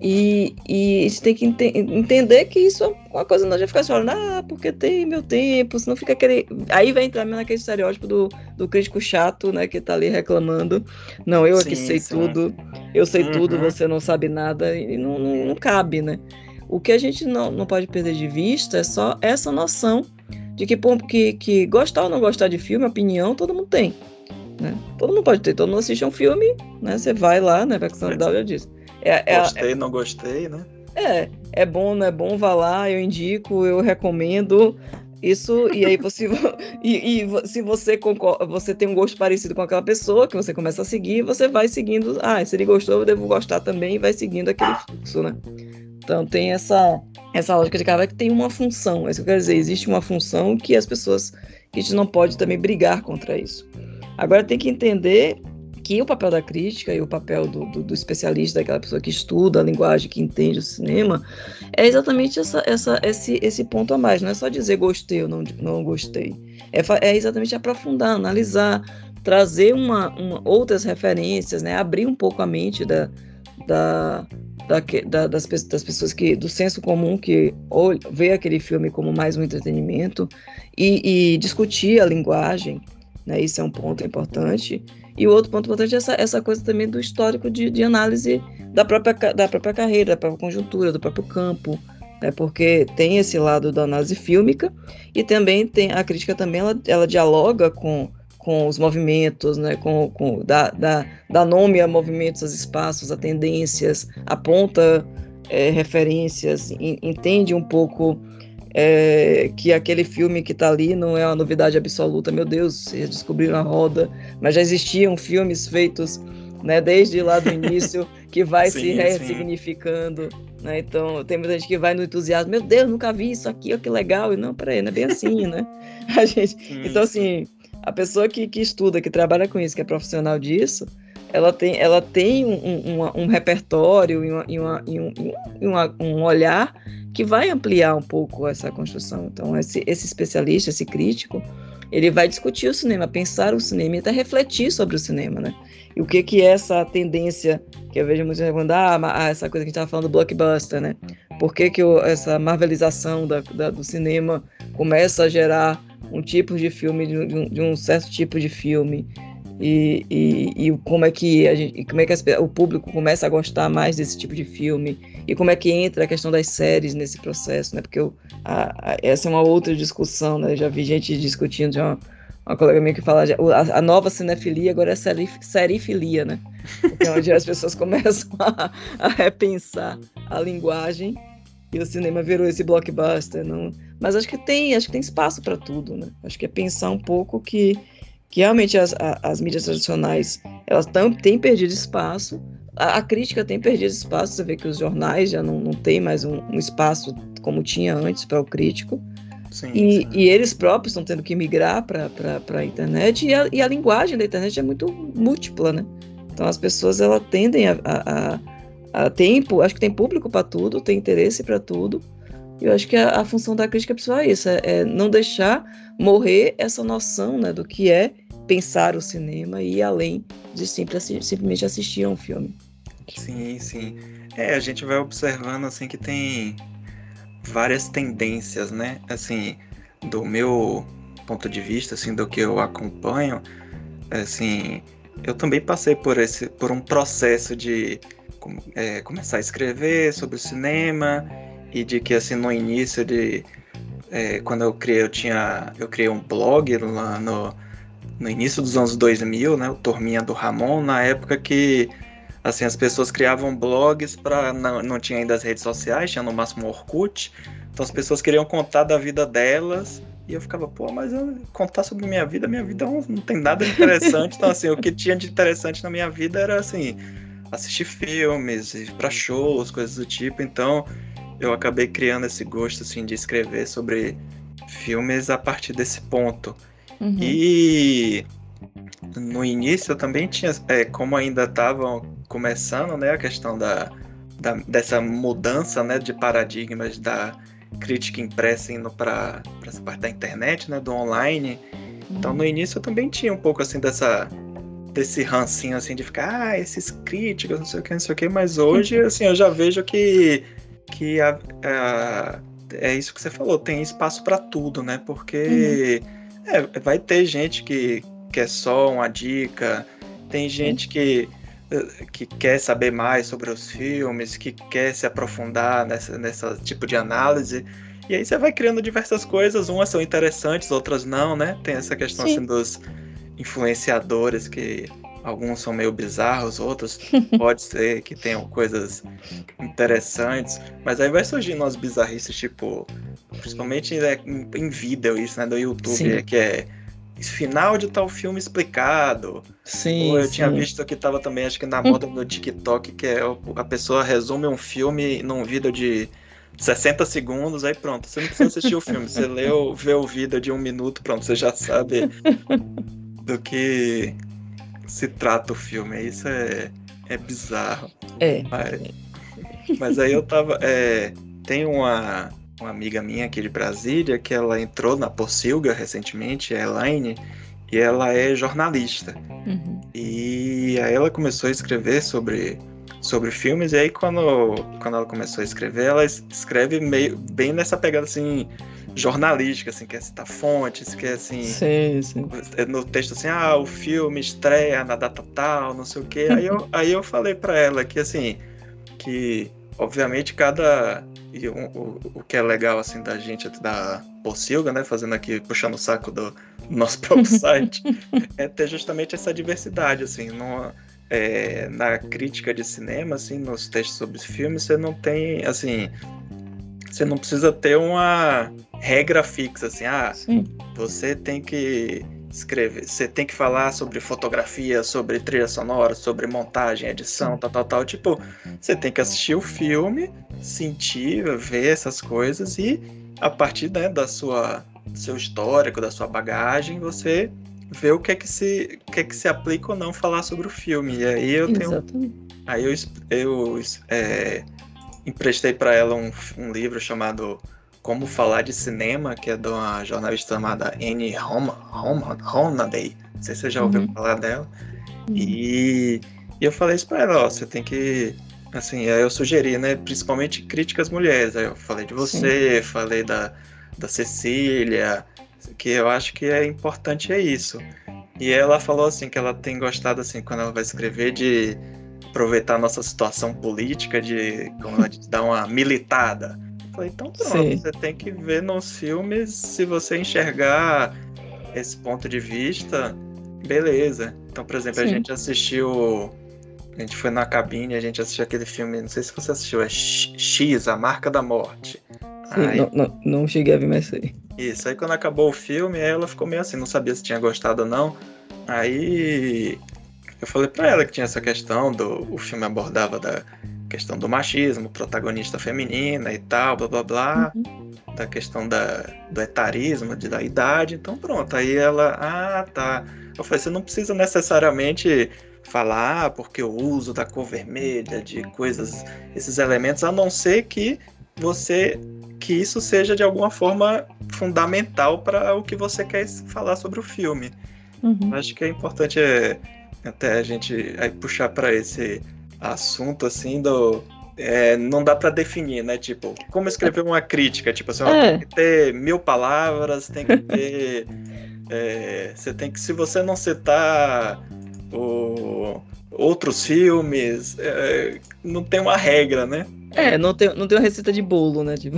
E, e você tem que ente entender que isso é uma coisa, não já ficar falando, ah, porque tem meu tempo, senão fica aquele. Aí vai entrar naquele estereótipo do, do crítico chato, né, que tá ali reclamando. Não, eu sim, aqui sei sim. tudo, eu sei uhum. tudo, você não sabe nada, e não, não, não, cabe, né? O que a gente não, não pode perder de vista é só essa noção de que, que, que gostar ou não gostar de filme, opinião, todo mundo tem. Né? Todo mundo pode ter, todo mundo assiste um filme, né? Você vai lá, né? Questão da Dália diz. É, é, gostei, é, não gostei, né? É, é bom, não é bom, vá lá, eu indico, eu recomendo. Isso, e aí você. e, e, se você concorda, você tem um gosto parecido com aquela pessoa que você começa a seguir, você vai seguindo. Ah, se ele gostou, eu devo gostar também, e vai seguindo aquele fluxo, né? Então tem essa, essa lógica de cara que tem uma função. É isso que eu quero dizer, existe uma função que as pessoas. que a gente não pode também brigar contra isso. Agora tem que entender que o papel da crítica e o papel do, do, do, especialista, daquela pessoa que estuda a linguagem, que entende o cinema, é exatamente essa, essa, esse, esse ponto a mais. Não é só dizer gostei ou não, não gostei. É, é exatamente aprofundar, analisar, trazer uma, uma, outras referências, né? abrir um pouco a mente da, da, da, da, das, das, pessoas que do senso comum que ou, vê aquele filme como mais um entretenimento e, e discutir a linguagem, né? Isso é um ponto importante. E o outro ponto importante é essa, essa coisa também do histórico de, de análise da própria, da própria carreira, da própria conjuntura, do próprio campo, né? porque tem esse lado da análise fílmica e também tem a crítica também ela, ela dialoga com, com os movimentos, né? com, com dá, dá, dá nome a movimentos, a espaços, a tendências, aponta é, referências, in, entende um pouco é, que aquele filme que está ali não é uma novidade absoluta. Meu Deus, vocês descobriram a roda, mas já existiam filmes feitos né, desde lá do início que vai sim, se ressignificando. Né? Então, tem muita gente que vai no entusiasmo, meu Deus, nunca vi isso aqui, ó, que legal. E não, peraí, não é bem assim, né? A gente, então, assim, a pessoa que, que estuda, que trabalha com isso, que é profissional disso, ela tem, ela tem um, um, um repertório e, uma, e, uma, e, um, e uma, um olhar que vai ampliar um pouco essa construção. Então, esse, esse especialista, esse crítico, ele vai discutir o cinema, pensar o cinema e até refletir sobre o cinema, né? E o que que é essa tendência que eu vejo muitos falando, ah, ah, essa coisa que a gente estava falando do blockbuster, né? Por que, que essa marvelização da, da, do cinema começa a gerar um tipo de filme, de um, de um certo tipo de filme? E, e, e, como é que a gente, como é que as, o público começa a gostar mais desse tipo de filme e como é que entra a questão das séries nesse processo, né? Porque eu, a, a, essa é uma outra discussão, né? Já vi gente discutindo, já uma, colega minha que fala, a, a nova cinefilia agora é série, serifilia, né? É onde as pessoas começam a, a repensar a linguagem e o cinema virou esse blockbuster, não? Mas acho que tem, acho que tem espaço para tudo, né? Acho que é pensar um pouco que que realmente as, as mídias tradicionais elas tão, têm perdido espaço, a, a, crítica tem perdido espaço, você vê que os jornais já não, não têm mais um, um espaço como tinha antes para o crítico, sim, e, sim. e, eles próprios estão tendo que migrar para a internet, e a, e a, linguagem da internet é muito múltipla, né? Então as pessoas elas tendem a, a, a, a tempo, acho que tem público para tudo, tem interesse para tudo, eu acho que a, função da crítica pessoal é isso, é, é, não deixar morrer essa noção né, do que é pensar o cinema e ir além de simples, simplesmente assistir a um filme. Sim, sim. É, a gente vai observando assim que tem várias tendências, né? Assim, do meu ponto de vista, assim, do que eu acompanho, assim, eu também passei por esse, por um processo de é, começar a escrever sobre o cinema e de que assim no início de é, quando eu criei eu tinha eu criei um blog lá no no início dos anos 2000, né, o Turminha do Ramon, na época que assim, as pessoas criavam blogs para não, não tinha ainda as redes sociais, tinha no máximo Orkut. Então as pessoas queriam contar da vida delas e eu ficava, pô, mas eu contar sobre minha vida, minha vida não, não tem nada de interessante. então, assim, o que tinha de interessante na minha vida era, assim, assistir filmes, ir pra shows, coisas do tipo. Então, eu acabei criando esse gosto, assim, de escrever sobre filmes a partir desse ponto. Uhum. E no início eu também tinha, é, como ainda estavam começando, né, a questão da, da, dessa mudança, né, de paradigmas da crítica impressa indo para essa parte da internet, né, do online. Então no início eu também tinha um pouco assim dessa desse rancinho assim de ficar, ah, esses críticos, não sei o que, não sei o que, mas hoje assim eu já vejo que que a, a, é isso que você falou, tem espaço para tudo, né? Porque uhum. É, vai ter gente que quer só uma dica, tem gente que que quer saber mais sobre os filmes, que quer se aprofundar nessa, nessa tipo de análise. E aí você vai criando diversas coisas, umas são interessantes, outras não, né? Tem essa questão assim, dos influenciadores que alguns são meio bizarros, outros pode ser que tenham coisas interessantes, mas aí vai surgindo umas bizarrices, tipo, principalmente né, em vídeo isso, né, do YouTube, que é final de tal filme explicado. Sim. Ou eu sim. tinha visto que tava também, acho que na moda no TikTok, que é a pessoa resume um filme num vídeo de 60 segundos, aí pronto, você não precisa assistir o filme, você lê ou vê o vídeo de um minuto, pronto, você já sabe do que se trata o filme. Isso é, é bizarro. É. Mas, mas aí eu tava. É, tem uma uma amiga minha aqui de Brasília, que ela entrou na Pocilga recentemente, a Elaine, e ela é jornalista. Uhum. E aí ela começou a escrever sobre, sobre filmes, e aí quando, quando ela começou a escrever, ela escreve meio bem nessa pegada assim jornalística, assim, quer citar fontes, quer assim. Sim, sim. No texto assim, ah, o filme estreia na data tal, não sei o quê. Aí eu, aí eu falei para ela que assim, que obviamente cada e o, o, o, que é legal assim da gente da Pocilga, né, fazendo aqui puxando o saco do nosso próprio site, é ter justamente essa diversidade assim, não é, na crítica de cinema, assim, nos textos sobre filmes, você não tem assim, você não precisa ter uma regra fixa assim, ah, Sim. você tem que escrever, você tem que falar sobre fotografia, sobre trilha sonora, sobre montagem, edição, tal, tal, tal. Tipo, você tem que assistir o filme, sentir, ver essas coisas e a partir né, da sua seu histórico, da sua bagagem, você vê o que é que se que é que se aplica ou não falar sobre o filme. E aí eu tenho Exatamente. aí eu, eu é, emprestei para ela um, um livro chamado como Falar de Cinema, que é de uma jornalista chamada Anne Honaday. Não sei se você já ouviu uhum. falar dela. Uhum. E, e, eu falei isso pra ela, ó, você tem que. Assim, aí eu sugeri, né? Principalmente críticas mulheres. Aí eu falei de você, Sim. falei da, da Cecília, que eu acho que é importante é isso. E ela falou assim que ela tem gostado assim quando ela vai escrever de aproveitar a nossa situação política de, como ela diz, dar uma militada. Falei, então pronto, Sim. você tem que ver nos filmes, se você enxergar esse ponto de vista, beleza. Então, por exemplo, Sim. a gente assistiu. A gente foi na cabine, a gente assistiu aquele filme, não sei se você assistiu, é X, A Marca da Morte. Sim, aí, não, não, não cheguei a ver mais aí. Isso, aí quando acabou o filme, ela ficou meio assim, não sabia se tinha gostado ou não. Aí eu falei pra ela que tinha essa questão do. O filme abordava da questão do machismo, protagonista feminina e tal, blá blá blá, uhum. da questão da, do etarismo, de, da idade, então pronto, aí ela, ah, tá. Eu falei, você não precisa necessariamente falar porque o uso da cor vermelha, de coisas, esses elementos, a não ser que você que isso seja de alguma forma fundamental para o que você quer falar sobre o filme. Uhum. Acho que é importante é, até a gente aí, puxar para esse assunto assim do. É, não dá para definir, né? Tipo, como escrever uma crítica? Tipo assim, é. tem que ter mil palavras, tem que ter. é, você tem que. Se você não citar o, outros filmes, é, não tem uma regra, né? É, não tem, não tem uma receita de bolo, né? Tipo,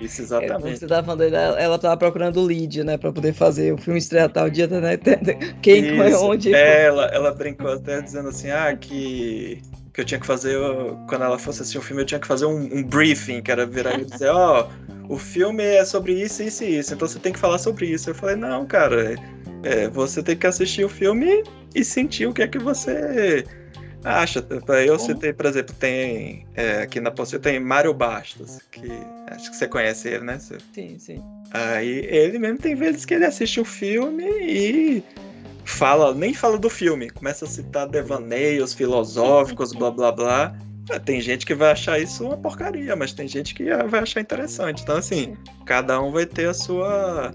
Isso, exatamente. É, você tava falando, ela, ela tava procurando o lead, né? Pra poder fazer o filme estrear tal dia, né? Quem, Isso. onde. É, ela, ela brincou até dizendo assim, ah, que que eu tinha que fazer, quando ela fosse assistir um filme, eu tinha que fazer um, um briefing, que era virar e dizer, ó, oh, o filme é sobre isso, isso e isso, então você tem que falar sobre isso. Eu falei, não, cara, é, você tem que assistir o filme e sentir o que é que você acha. Eu citei, por exemplo, tem é, aqui na você tem Mário Bastos, que acho que você conhece ele, né? Sim, sim. Aí ele mesmo tem vezes que ele assiste o filme e fala, nem fala do filme, começa a citar devaneios filosóficos, blá blá blá. É, tem gente que vai achar isso uma porcaria, mas tem gente que vai achar interessante. Então, assim, cada um vai ter a sua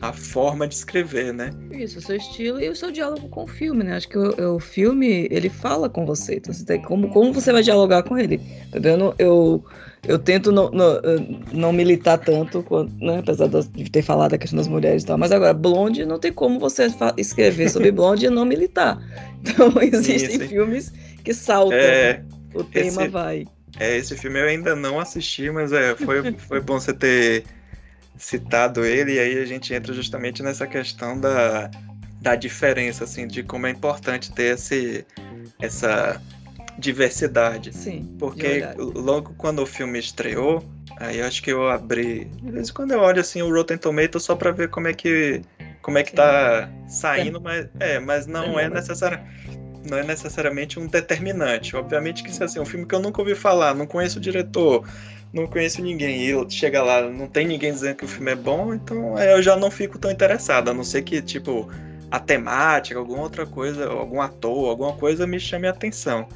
a forma de escrever, né? Isso, o seu estilo e o seu diálogo com o filme, né? Acho que o, o filme, ele fala com você. Então, você tem, como, como você vai dialogar com ele? Tá vendo? Eu, eu tento não, não, não militar tanto, né? apesar de ter falado a questão das mulheres e tal. Mas agora, Blonde, não tem como você escrever sobre Blonde e não militar. Então, existem Isso. filmes que saltam. É, o tema esse, vai. É, esse filme eu ainda não assisti, mas é, foi, foi bom você ter citado ele, e aí a gente entra justamente nessa questão da, da diferença, assim, de como é importante ter esse, essa diversidade. Sim. Porque logo quando o filme estreou, aí eu acho que eu abri. De vez em quando eu olho assim o Rotten Tomatoes só para ver como é que. como é que tá saindo, é. mas, é, mas não é, é necessário. Não é necessariamente um determinante. Obviamente que se assim, é um filme que eu nunca ouvi falar, não conheço o diretor, não conheço ninguém. E chega lá, não tem ninguém dizendo que o filme é bom, então eu já não fico tão interessado. A não ser que, tipo, a temática, alguma outra coisa, algum ator, alguma coisa me chame a atenção.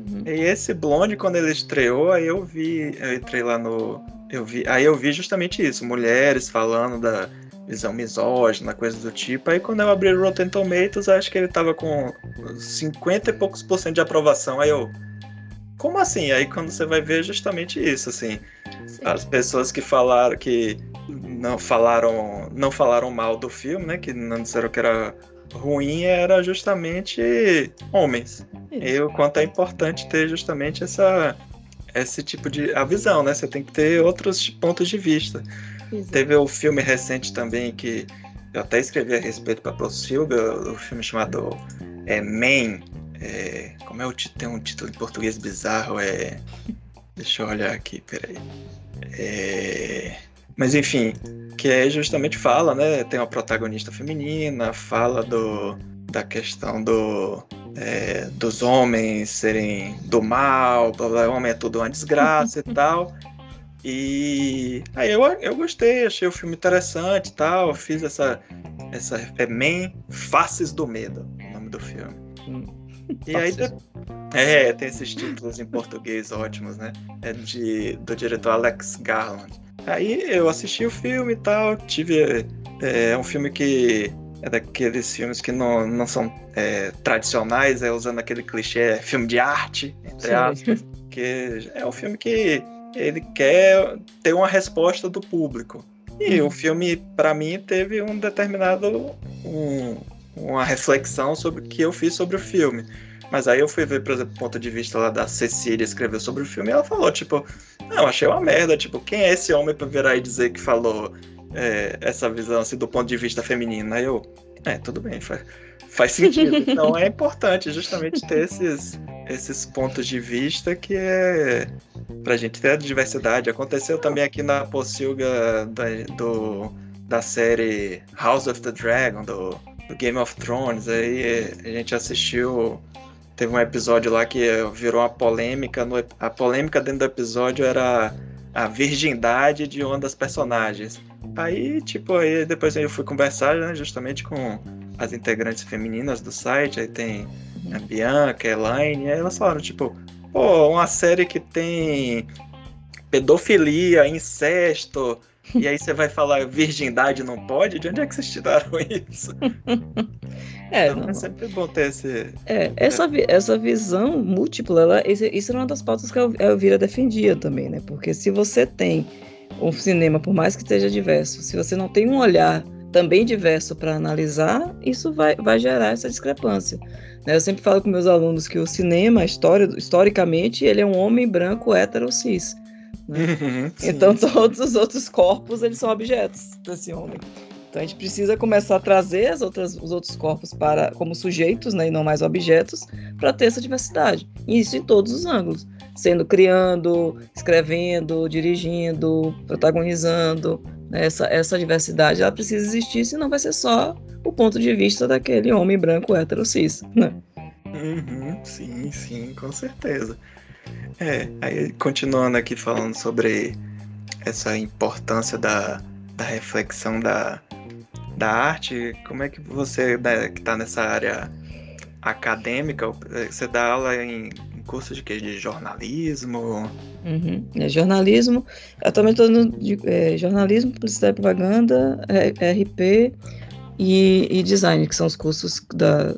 Uhum. E esse Blonde, quando ele estreou, aí eu vi, eu entrei lá no. Eu vi, aí eu vi justamente isso, mulheres falando da visão misógina, coisa do tipo. Aí quando eu abri o Rotten Tomatoes, acho que ele tava com 50 e poucos por cento de aprovação. Aí eu, como assim? Aí quando você vai ver justamente isso, assim, Sim. as pessoas que falaram que não falaram, não falaram mal do filme, né? Que não disseram que era ruim, era justamente homens. Isso. E o quanto é importante ter justamente essa esse tipo de a visão, né? Você tem que ter outros pontos de vista. Exato. Teve o filme recente também que eu até escrevi a respeito para a Silva, o filme chamado é, Man, é, como é o título? Tem um título em português bizarro. É. Deixa eu olhar aqui, peraí. É, mas enfim, que é justamente fala, né? Tem uma protagonista feminina, fala do, da questão do, é, dos homens serem do mal, blá, blá, homem é tudo uma desgraça e tal. E aí eu, eu gostei, achei o filme interessante e tal. Fiz essa. essa é Man Faces do Medo, o nome do filme. E aí, é, tem esses títulos em português ótimos, né? É de, do diretor Alex Garland. Aí eu assisti o filme e tal, tive. É, é um filme que é daqueles filmes que não, não são é, tradicionais, é usando aquele clichê é filme de arte, entre Sim. aspas. Que é um filme que ele quer ter uma resposta do público. E hum. o filme, para mim, teve um determinado. Um, uma reflexão sobre o que eu fiz sobre o filme. Mas aí eu fui ver, por exemplo, o ponto de vista lá da Cecília escreveu sobre o filme e ela falou, tipo, não, achei uma merda, tipo, quem é esse homem pra virar e dizer que falou é, essa visão assim do ponto de vista feminino? Aí eu, é, tudo bem, faz, faz sentido. Então é importante justamente ter esses, esses pontos de vista que é pra gente ter a diversidade. Aconteceu também aqui na Pocilga da, do, da série House of the Dragon, do do Game of Thrones. Aí a gente assistiu. Teve um episódio lá que virou uma polêmica. No, a polêmica dentro do episódio era a virgindade de uma das personagens. Aí, tipo, aí depois eu fui conversar, né, justamente com as integrantes femininas do site. Aí tem a Bianca, a Elaine, e aí elas falaram, tipo, pô, uma série que tem pedofilia, incesto, e aí você vai falar virgindade não pode? De onde é que vocês tiraram isso? É, então, é sempre bom ter esse. É, essa, essa visão múltipla, ela, isso era uma das pautas que a Elvira defendia também, né? Porque se você tem um cinema, por mais que esteja diverso, se você não tem um olhar também diverso para analisar, isso vai, vai gerar essa discrepância. Né? Eu sempre falo com meus alunos que o cinema, história, historicamente, ele é um homem branco hétero cis. Né? Uhum, então sim. todos os outros corpos eles são objetos desse homem. Então a gente precisa começar a trazer as outras, os outros corpos para como sujeitos, né, e não mais objetos, para ter essa diversidade. E isso em todos os ângulos, sendo criando, escrevendo, dirigindo, protagonizando. Né, essa, essa diversidade ela precisa existir, senão vai ser só o ponto de vista daquele homem branco hétero cis. Né? Uhum, sim, sim, com certeza. É, aí continuando aqui falando sobre essa importância da, da reflexão da, da arte, como é que você, né, que está nessa área acadêmica, você dá aula em, curso de? De jornalismo? Uhum. É jornalismo, eu também estou no de, é, jornalismo, publicidade e propaganda, é, RP e, e, design, que são os cursos da.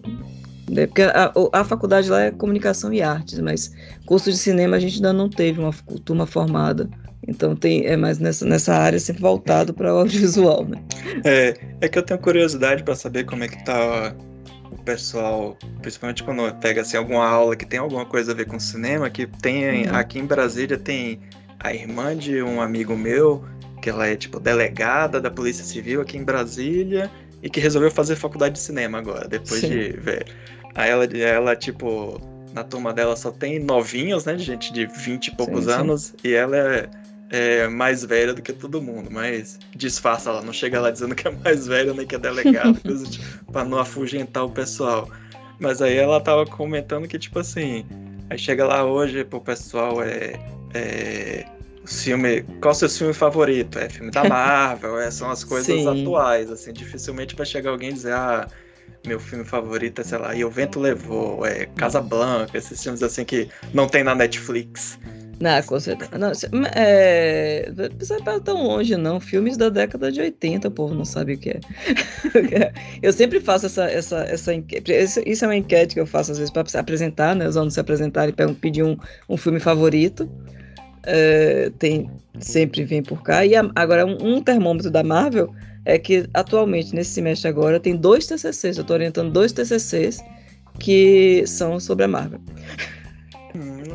Né, porque a, a, faculdade lá é comunicação e artes, mas curso de cinema a gente ainda não teve uma turma formada. Então tem, é mais nessa, nessa área sempre voltado para o audiovisual, né? É, é que eu tenho curiosidade para saber como é que tá o pessoal, principalmente quando pega assim, alguma aula que tem alguma coisa a ver com cinema, que tem uhum. aqui em Brasília tem a irmã de um amigo meu, que ela é tipo delegada da Polícia Civil aqui em Brasília e que resolveu fazer faculdade de cinema agora, depois Sim. de ver. Aí ela, ela tipo, na turma dela só tem novinhos, né, de gente de 20 e poucos sim, anos, sim. e ela é é mais velha do que todo mundo, mas disfarça ela, não chega lá dizendo que é mais velha nem que é delegada, coisa tipo, pra não afugentar o pessoal. Mas aí ela tava comentando que, tipo assim, aí chega lá hoje pro pessoal, é. é o filme. Qual o seu filme favorito? É filme da Marvel, é, são as coisas Sim. atuais, assim, dificilmente vai chegar alguém e dizer, ah, meu filme favorito é, sei lá, E o Vento Levou, é Casa Blanca, esses filmes assim que não tem na Netflix. Não, com certeza. Não, é, não tão longe, não. Filmes da década de 80, o povo não sabe o que é. eu sempre faço essa, essa, essa enquete. Isso é uma enquete que eu faço às vezes para apresentar, né? Os alunos se apresentarem e pedir um, um filme favorito. É, tem, sempre vem por cá. E agora, um, um, termômetro da Marvel é que atualmente, nesse semestre agora, tem dois TCCs. Eu estou orientando dois TCCs que são sobre a Marvel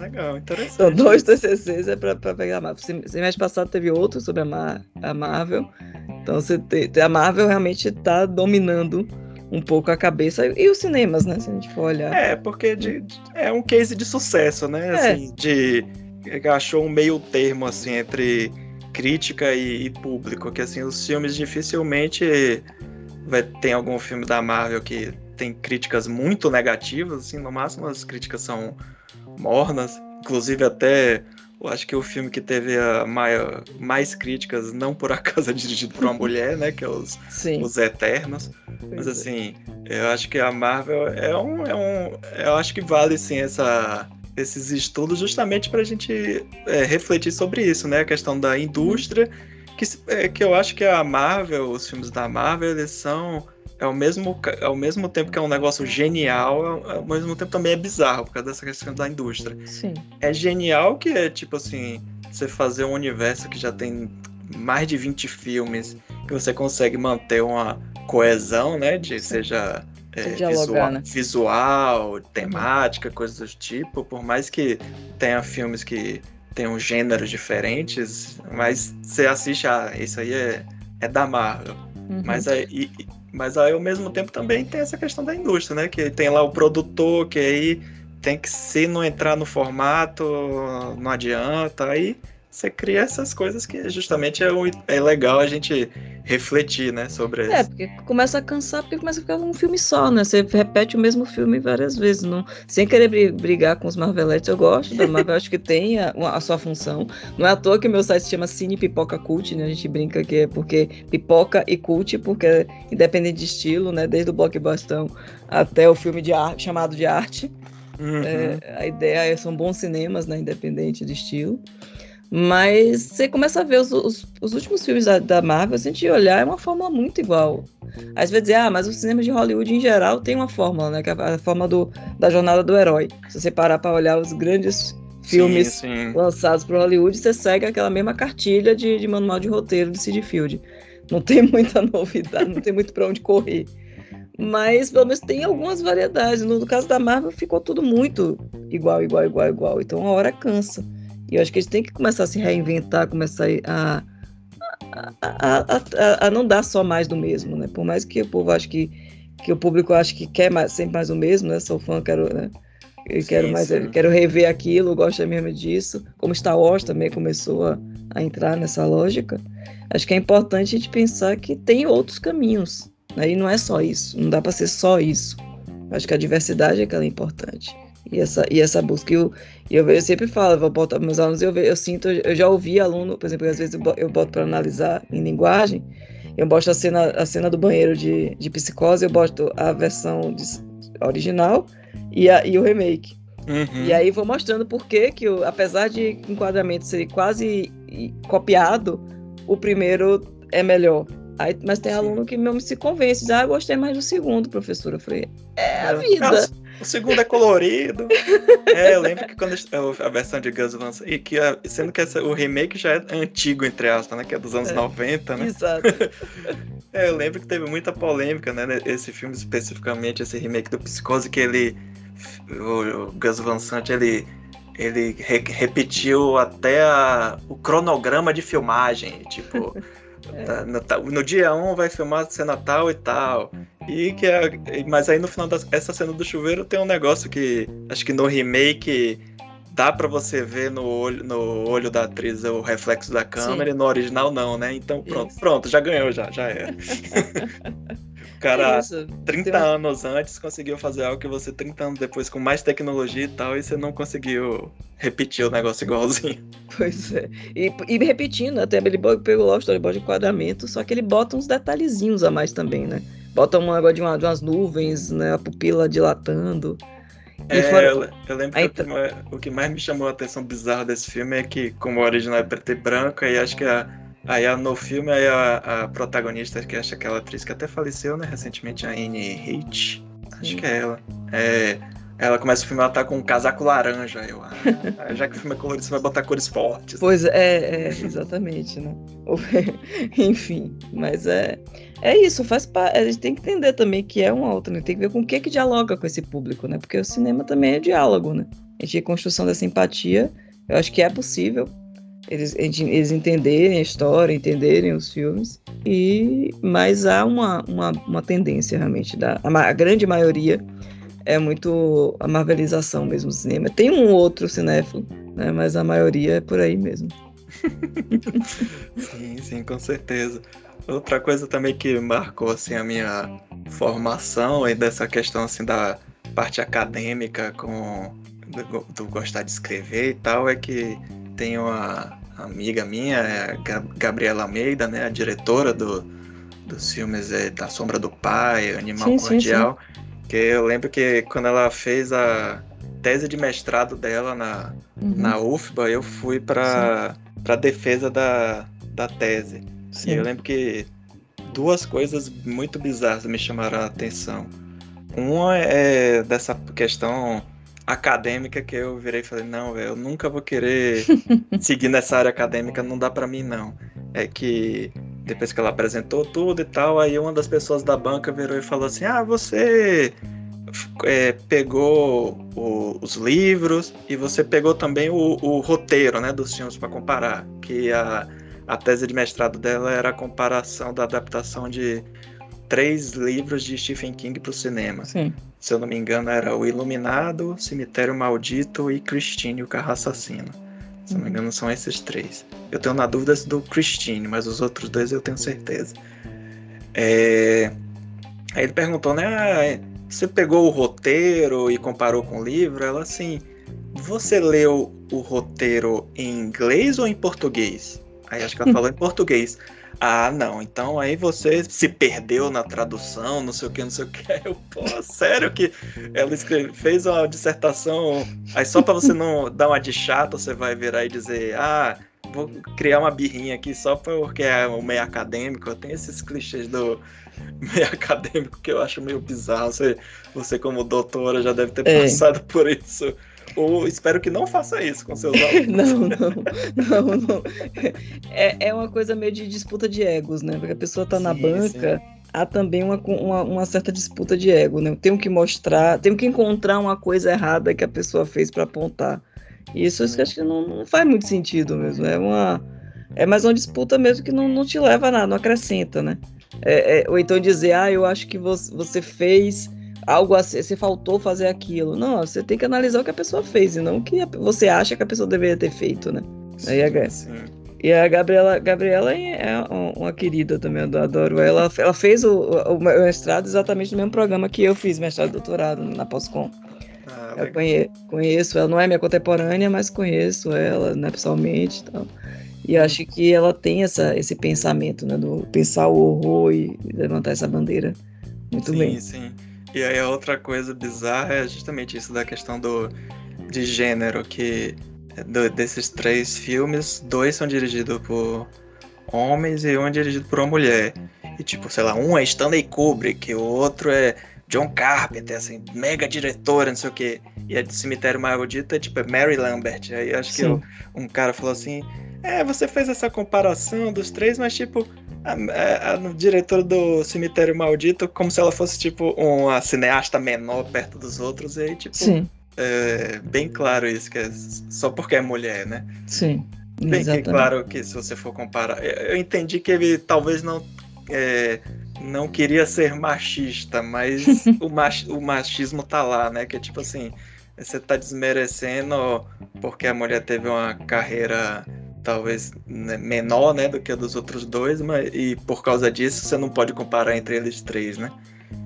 legal, interessante. São dois TCCs é para pegar a Marvel. Semestre passado teve outro sobre a, Mar a Marvel. Então você tem, a Marvel realmente está dominando um pouco a cabeça e os cinemas, né? Se a gente for olhar. É, porque de, de, é um case de sucesso, né? É. Assim, de achou um meio termo assim entre crítica e, e, público, que assim os filmes dificilmente vai tem algum filme da Marvel que tem críticas muito negativas, assim, no máximo as críticas são mornas. Inclusive, até eu acho que o filme que teve a maior, mais críticas, não por acaso é dirigido por uma mulher, né? Que é os, os Eternos. Mas é. assim, eu acho que a Marvel é um, é um. Eu acho que vale sim essa, esses estudos justamente para a gente é, refletir sobre isso, né? A questão da indústria. Que, é, que eu acho que a Marvel, os filmes da Marvel, eles são ao mesmo, ao mesmo tempo que é um negócio genial, ao mesmo tempo também é bizarro, por causa dessa questão da indústria. Sim. É genial que é tipo assim, você fazer um universo que já tem mais de 20 filmes, que você consegue manter uma coesão, né? De Sim. seja é, visual, né? visual, temática, coisas do tipo, por mais que tenha filmes que tenham gêneros diferentes, mas você assiste, ah, isso aí é, é da Marvel. Uhum. Mas aí, mas aí, ao mesmo tempo, também tem essa questão da indústria, né? Que tem lá o produtor, que aí tem que, se não entrar no formato, não adianta. Aí você cria essas coisas que justamente é, é legal a gente refletir, né, sobre É, porque começa a cansar, porque começa a ficar um filme só, né? Você repete o mesmo filme várias vezes, não, sem querer brigar com os Marveletes. Eu gosto da Marvel, acho que tem a, a, sua função. Não é à toa que o meu site se chama Cine Pipoca Cult, né? A gente brinca que é porque pipoca e cult, porque é independente de estilo, né? Desde o blockbuster até o filme de arte, chamado de arte. Uhum. É, a ideia é, são bons cinemas, né? Independente de estilo. Mas você começa a ver os, os, os últimos filmes da, da, Marvel, se a gente olhar, é uma fórmula muito igual. Aí você vai dizer, ah, mas os cinemas de Hollywood em geral tem uma fórmula, né? Que é a forma do, da jornada do herói. Se você parar para olhar os grandes filmes sim, sim. lançados para Hollywood, você segue aquela mesma cartilha de, de manual de roteiro de Sid Field. Não tem muita novidade, não tem muito para onde correr. Mas pelo menos tem algumas variedades. No, no caso da Marvel, ficou tudo muito igual, igual, igual, igual. Então a hora cansa. E eu acho que a gente tem que começar a se reinventar, começar a, a, a, a, não dar só mais do mesmo, né? Por mais que o povo ache que, que o público acha que quer mais, sempre mais do mesmo, né? Sou fã, quero, né? Eu sim, quero mais, sim. quero rever aquilo, gosto mesmo disso. Como Star Wars também começou a, a entrar nessa lógica. Acho que é importante a gente pensar que tem outros caminhos. Né? E não é só isso, não dá para ser só isso. Acho que a diversidade é que é importante. E essa, e essa busca. Eu, eu, eu sempre falo, vou botar meus alunos, eu, eu sinto, eu já ouvi aluno, por exemplo, às vezes eu boto para analisar em linguagem, eu boto a cena, a cena do banheiro de, de psicose, eu boto a versão de, original e, a, e o remake. Uhum. E aí vou mostrando por que, que apesar de enquadramento ser quase copiado, o primeiro é melhor. Aí, mas tem aluno que mesmo se convence, diz, ah, gostei mais do segundo, professor. Eu falei, é a vida. O segundo é colorido. é, eu lembro que quando a versão de Gus Van e que sendo que essa, o remake já é antigo, entre aspas, né? Que é dos anos é. 90, né? Exato. é, eu lembro que teve muita polêmica, né? Esse filme especificamente, esse remake do Psicose, que ele. O, o Gus Van Sant, ele ele re repetiu até a, o cronograma de filmagem, tipo, é. no, no, dia 1 um vai filmar cena tal e tal. E que é, mas aí no final dessa cena do chuveiro tem um negócio que acho que no remake dá para você ver no olho, no olho da atriz o reflexo da câmera Sim. e no original não, né? Então pronto, Isso. pronto, já ganhou já, já era. cara, Isso. 30 Tem... anos antes, conseguiu fazer algo que você 30 anos depois, com mais tecnologia e tal, e você não conseguiu repetir o negócio igualzinho. Pois é. E, e repetindo, até ele pegou lá o storyboard de enquadramento, só que ele bota uns detalhezinhos a mais também, né? Bota um negócio de, uma, de umas nuvens, né? A pupila dilatando. É, fora... eu, eu, lembro que o, que mais, o que mais me chamou a atenção bizarra desse filme é que, como o original é preto e branco, aí acho que a Aí no filme aí a, a, protagonista, que acha aquela atriz que até faleceu, né, recentemente, a Anne Hitch, acho que é ela. É, ela começa o filme, ela tá com um casaco laranja. Eu, ah, já que o filme é colorido, você vai botar cores fortes. Pois é, é exatamente, né? Enfim, mas é, é isso, faz parte. A gente tem que entender também que é uma outra, né? Tem que ver com o que que dialoga com esse público, né? Porque o cinema também é diálogo, né? A gente, construção dessa empatia, eu acho que é possível, eles, eles entenderem a história, entenderem os filmes, e mas há uma, uma, uma tendência realmente, da, a, a grande maioria é muito a marvelização mesmo do cinema. Tem um outro cinéfilo, né, mas a maioria é por aí mesmo. sim, sim, com certeza. Outra coisa também que marcou assim a minha formação e dessa questão assim da parte acadêmica com do, do gostar de escrever e tal é que tenho a amiga minha, é a Gabriela Almeida, né, a diretora do, dos filmes é, Da Sombra do Pai, Animal sim, Cordial, sim, sim. que eu lembro que quando ela fez a tese de mestrado dela na, uhum. na UFBA, eu fui para a defesa da, da tese. E eu lembro que duas coisas muito bizarras me chamaram a atenção. Uma é dessa questão acadêmica que eu virei e falei, não, eu nunca vou querer seguir nessa área acadêmica, não dá para mim não. É que depois que ela apresentou tudo e tal, aí uma das pessoas da banca virou e falou assim: "Ah, você é, pegou o, os livros e você pegou também o, o roteiro, né, dos filmes para comparar, que a a tese de mestrado dela era a comparação da adaptação de três livros de Stephen King para o cinema. Sim se eu não me engano, era O Iluminado, Cemitério Maldito e Christine, o Carro Assassino. Se eu não me engano, são esses três. Eu tenho na dúvida do Christine, mas os outros dois eu tenho certeza. É... Aí ele perguntou, né? Ah, você pegou o roteiro e comparou com o livro? Ela assim, você leu o roteiro em inglês ou em português? Aí acho que ela falou em português. Ah, não, então aí você se perdeu na tradução, não sei o que, não sei o que. Eu, pô, sério que ela escreve, fez uma dissertação, aí só para você não dar uma de chato, você vai virar e dizer, ah, vou criar uma birrinha aqui só porque é o meio acadêmico. Tem esses clichês do meio acadêmico que eu acho meio bizarro. Você, você como doutora, já deve ter é. passado por isso. Ou espero que não faça isso com seus alunos. não, não, não, não. É, é uma coisa meio de disputa de egos, né? Porque a pessoa tá sim, na banca, sim. há também uma, uma, uma, certa disputa de ego, né? Eu tenho que mostrar, tenho que encontrar uma coisa errada que a pessoa fez para apontar. E isso, acho que não, não faz muito sentido mesmo. É uma é mais uma disputa mesmo que não, não te leva a nada, não acrescenta, né? É, é, ou então dizer, ah, eu acho que você, você fez algo assim, você faltou fazer aquilo. Não, você tem que analisar o que a pessoa fez e não o que você acha que a pessoa deveria ter feito, né? Sim, Aí a, sim. E a Gabriela, Gabriela é uma querida também, eu adoro ela. Ela fez o, o mestrado exatamente no mesmo programa que eu fiz, mestrado e doutorado na Pós-Com. Ah, eu conhe, conheço ela, não é minha contemporânea, mas conheço ela né, pessoalmente e tal. E acho que ela tem essa, esse pensamento, né? Do pensar o horror e levantar essa bandeira muito sim, bem. Sim, sim. E aí a outra coisa bizarra é justamente isso da questão do, de gênero, que do, desses três filmes, dois são dirigidos por homens e um é dirigido por uma mulher. E tipo, sei lá, um é Stanley Kubrick, o outro é John Carpenter, assim, mega diretora, não sei o quê. E a de Cemitério Maldito é tipo é Mary Lambert. Aí acho Sim. que eu, um cara falou assim: É, você fez essa comparação dos três, mas tipo, a, a, a diretora do Cemitério Maldito, como se ela fosse tipo uma cineasta menor perto dos outros, e aí, tipo. Sim. É, bem claro isso, que é só porque é mulher, né? Sim. Bem exatamente. que claro que se você for comparar. Eu entendi que ele talvez não. É, não queria ser machista, mas o, mach, o machismo tá lá, né? Que é tipo assim, você tá desmerecendo porque a mulher teve uma carreira talvez né, menor, né, do que a dos outros dois, mas e por causa disso você não pode comparar entre eles três, né?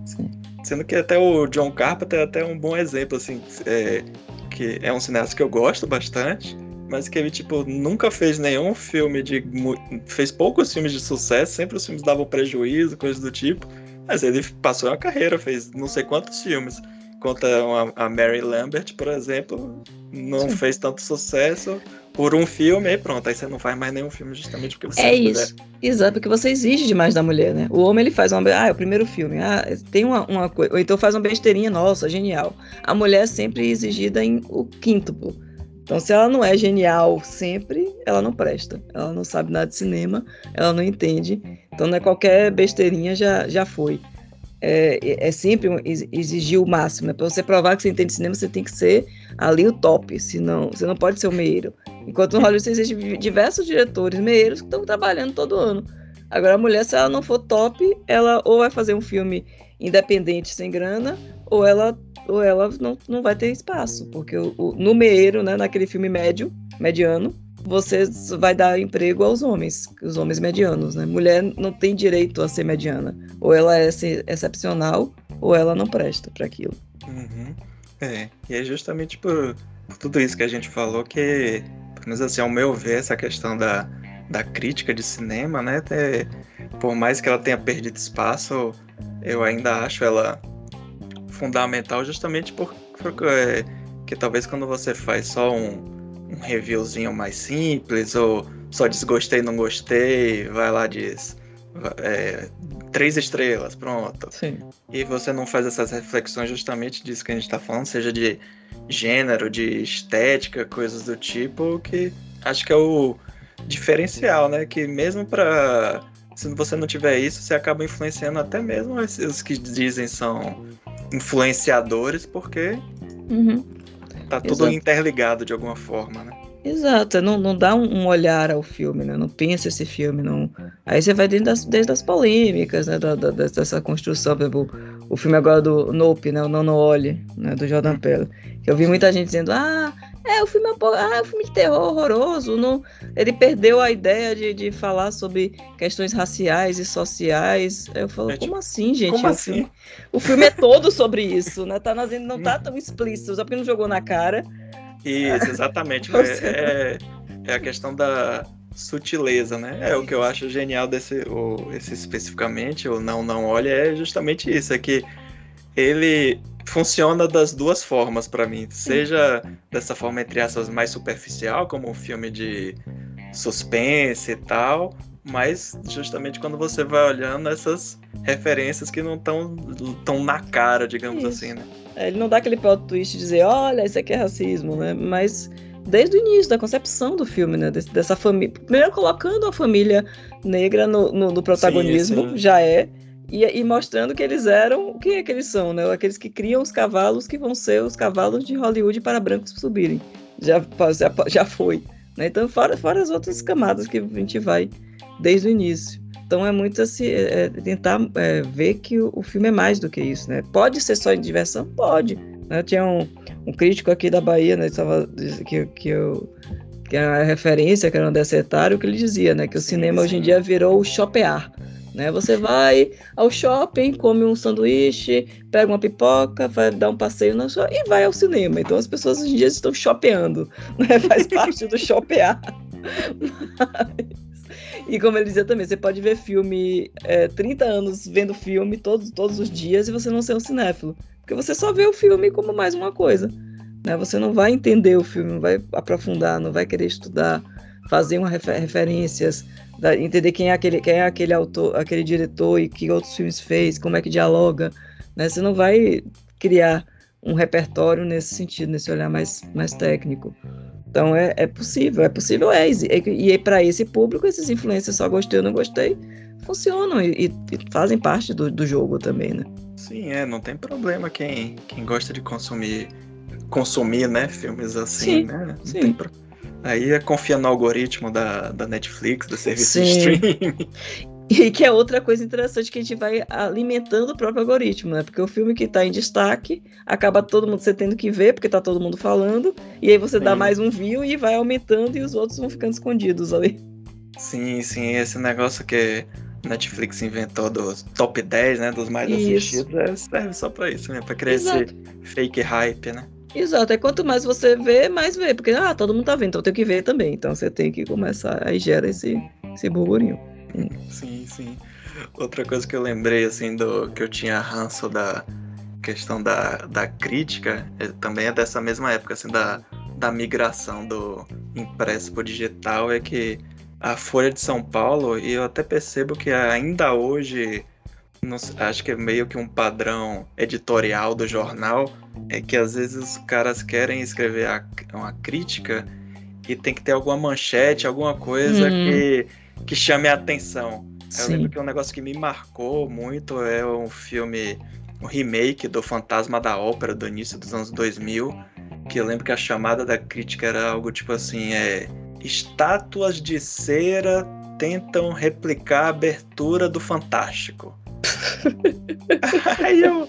Sim. Sendo que até o John Carpenter é até um bom exemplo, assim, é, que é um cineasta que eu gosto bastante, mas que ele, tipo, nunca fez nenhum filme de. fez poucos filmes de sucesso, sempre os filmes davam prejuízo, coisas do tipo. Mas ele passou uma carreira, fez não sei quantos filmes. Enquanto a Mary Lambert, por exemplo, não Sim. fez tanto sucesso por um filme e pronto. Aí você não faz mais nenhum filme justamente porque você é, é isso. Mulher. Exato, porque você exige demais da mulher, né? O homem ele faz uma. Ah, é o primeiro filme. Ah, tem uma, uma coisa. Ou então faz uma besteirinha, nossa, genial. A mulher é sempre exigida em o quíntuplo. Então, se ela não é genial sempre, ela não presta. Ela não sabe nada de cinema, ela não entende. Então, não é qualquer besteirinha já, já foi. É, é sempre exigir o máximo. Né? Para você provar que você entende cinema, você tem que ser ali o top. Senão, você não pode ser o meio. Enquanto no Hollywood existem diversos diretores meiros que estão trabalhando todo ano. Agora, a mulher, se ela não for top, ela ou vai fazer um filme independente sem grana, ou ela ou ela não, não vai ter espaço, porque o, o, no meio, né, naquele filme médio, mediano, você vai dar emprego aos homens, os homens medianos, né? Mulher não tem direito a ser mediana. Ou ela é excepcional, ou ela não presta para aquilo. Uhum. É, e é justamente por, por, tudo isso que a gente falou que, pelo menos assim, ao meu ver, essa questão da, da crítica de cinema, né? É, por mais que ela tenha perdido espaço, eu ainda acho ela fundamental justamente porque, porque é, que talvez quando você faz só um, um reviewzinho mais simples ou só desgostei, não gostei, vai lá diz é, três estrelas, pronto. Sim. E você não faz essas reflexões justamente disso que a gente está falando, seja de gênero, de estética, coisas do tipo, que acho que é o diferencial, né? Que mesmo para se você não tiver isso, você acaba influenciando até mesmo os que dizem são influenciadores, porque uhum. Tá tudo Exato. interligado de alguma forma, né? Exato, não, não dá um, olhar ao filme, né? Não pensa esse filme, não. Aí você vai dentro das, desde as polêmicas, né? Da, da, dessa construção, por exemplo, o filme agora do Nope, né? O Não Olhe, né? Do Jordan. Peele. Eu vi muita gente dizendo, ah, é, o filme é, ah, é um filme de terror horroroso. Não, ele perdeu a ideia de, de falar sobre questões raciais e sociais. Eu falo, é, como tipo, assim, gente? Como o, assim? Filme, o filme é todo sobre isso, né? Tá, não tá tão explícito, só porque não jogou na cara. Isso, exatamente. é, é, é, a questão da sutileza, né? É o que eu acho genial desse, esse especificamente, o Não Não Olha, é justamente isso, é que ele funciona das duas formas para mim. Seja dessa forma, entre aspas, mais superficial, como um filme de suspense e tal, mas justamente quando você vai olhando essas referências que não estão tão na cara, digamos isso. assim, né? É, ele não dá aquele plot twist de dizer, olha, isso aqui é racismo, né? Mas desde o início da concepção do filme, né? dessa família. Primeiro colocando a família negra no, no, no protagonismo, sim, sim. já é. E, e, mostrando que eles eram o que é que eles são, né? Aqueles que criam os cavalos que vão ser os cavalos de Hollywood para brancos subirem. Já, já, já foi. Né? Então, fora, fora as outras camadas que a gente vai desde o início. Então é muito assim, é, é tentar é, ver que o, o, filme é mais do que isso, né? Pode ser só de diversão? Pode. Né? Tinha um, um, crítico aqui da Bahia, né? Que, que eu que a referência, que era um desetário, que ele dizia, né? Que o cinema hoje em dia virou o shopear. Né? Você vai ao shopping, come um sanduíche, pega uma pipoca, vai dar um passeio na sua e vai ao cinema. Então as pessoas hoje em dia estão shopeando, né? Faz parte do shopear. Mas... E como ele dizia também, você pode ver filme é, 30 anos vendo filme todos, todos os dias e você não ser um cinéfilo. Porque você só vê o filme como mais uma coisa. Né? Você não vai entender o filme, não vai aprofundar, não vai querer estudar, fazer uma refer referências, entender quem é aquele, quem é aquele autor, aquele diretor e que outros filmes fez, como é que dialoga. Né? Você não vai criar um repertório nesse sentido, nesse olhar mais, mais técnico. Então é, é possível, é possível, é. E, e para esse público, esses influências só gostei ou não gostei, funcionam e, e fazem parte do, do jogo também, né? Sim, é, não tem problema quem, quem gosta de consumir, consumir, né, filmes assim, sim, né? Não sim. Pro... Aí é confiar no algoritmo da, da Netflix, do serviço sim. de streaming. E que é outra coisa interessante que a gente vai alimentando o próprio algoritmo, né? Porque o filme que está em destaque acaba todo mundo você tendo que ver, porque está todo mundo falando, e aí você sim. dá mais um view e vai aumentando e os outros vão ficando escondidos ali. Sim, sim, esse negócio que Netflix inventou dos top 10, né? Dos mais isso. assistidos, é, serve só pra isso, né? Pra criar Exato. esse fake hype, né? Exato, é quanto mais você vê, mais vê, porque ah, todo mundo tá vendo, então eu tenho que ver também. Então você tem que começar, aí gera esse, esse burburinho. Sim, sim. Outra coisa que eu lembrei, assim, do que eu tinha ranço da questão da, da crítica, é, também é dessa mesma época, assim, da, da migração do impresso para digital, é que a Folha de São Paulo, e eu até percebo que ainda hoje, não, acho que é meio que um padrão editorial do jornal, é que às vezes os caras querem escrever a, uma crítica e tem que ter alguma manchete, alguma coisa uhum. que que chame a atenção. Sim. Eu lembro que um negócio que me marcou muito é um filme, um remake do Fantasma da Ópera do início dos anos 2000, que eu lembro que a chamada da crítica era algo tipo assim, é estátuas de cera tentam replicar a abertura do Fantástico. Aí eu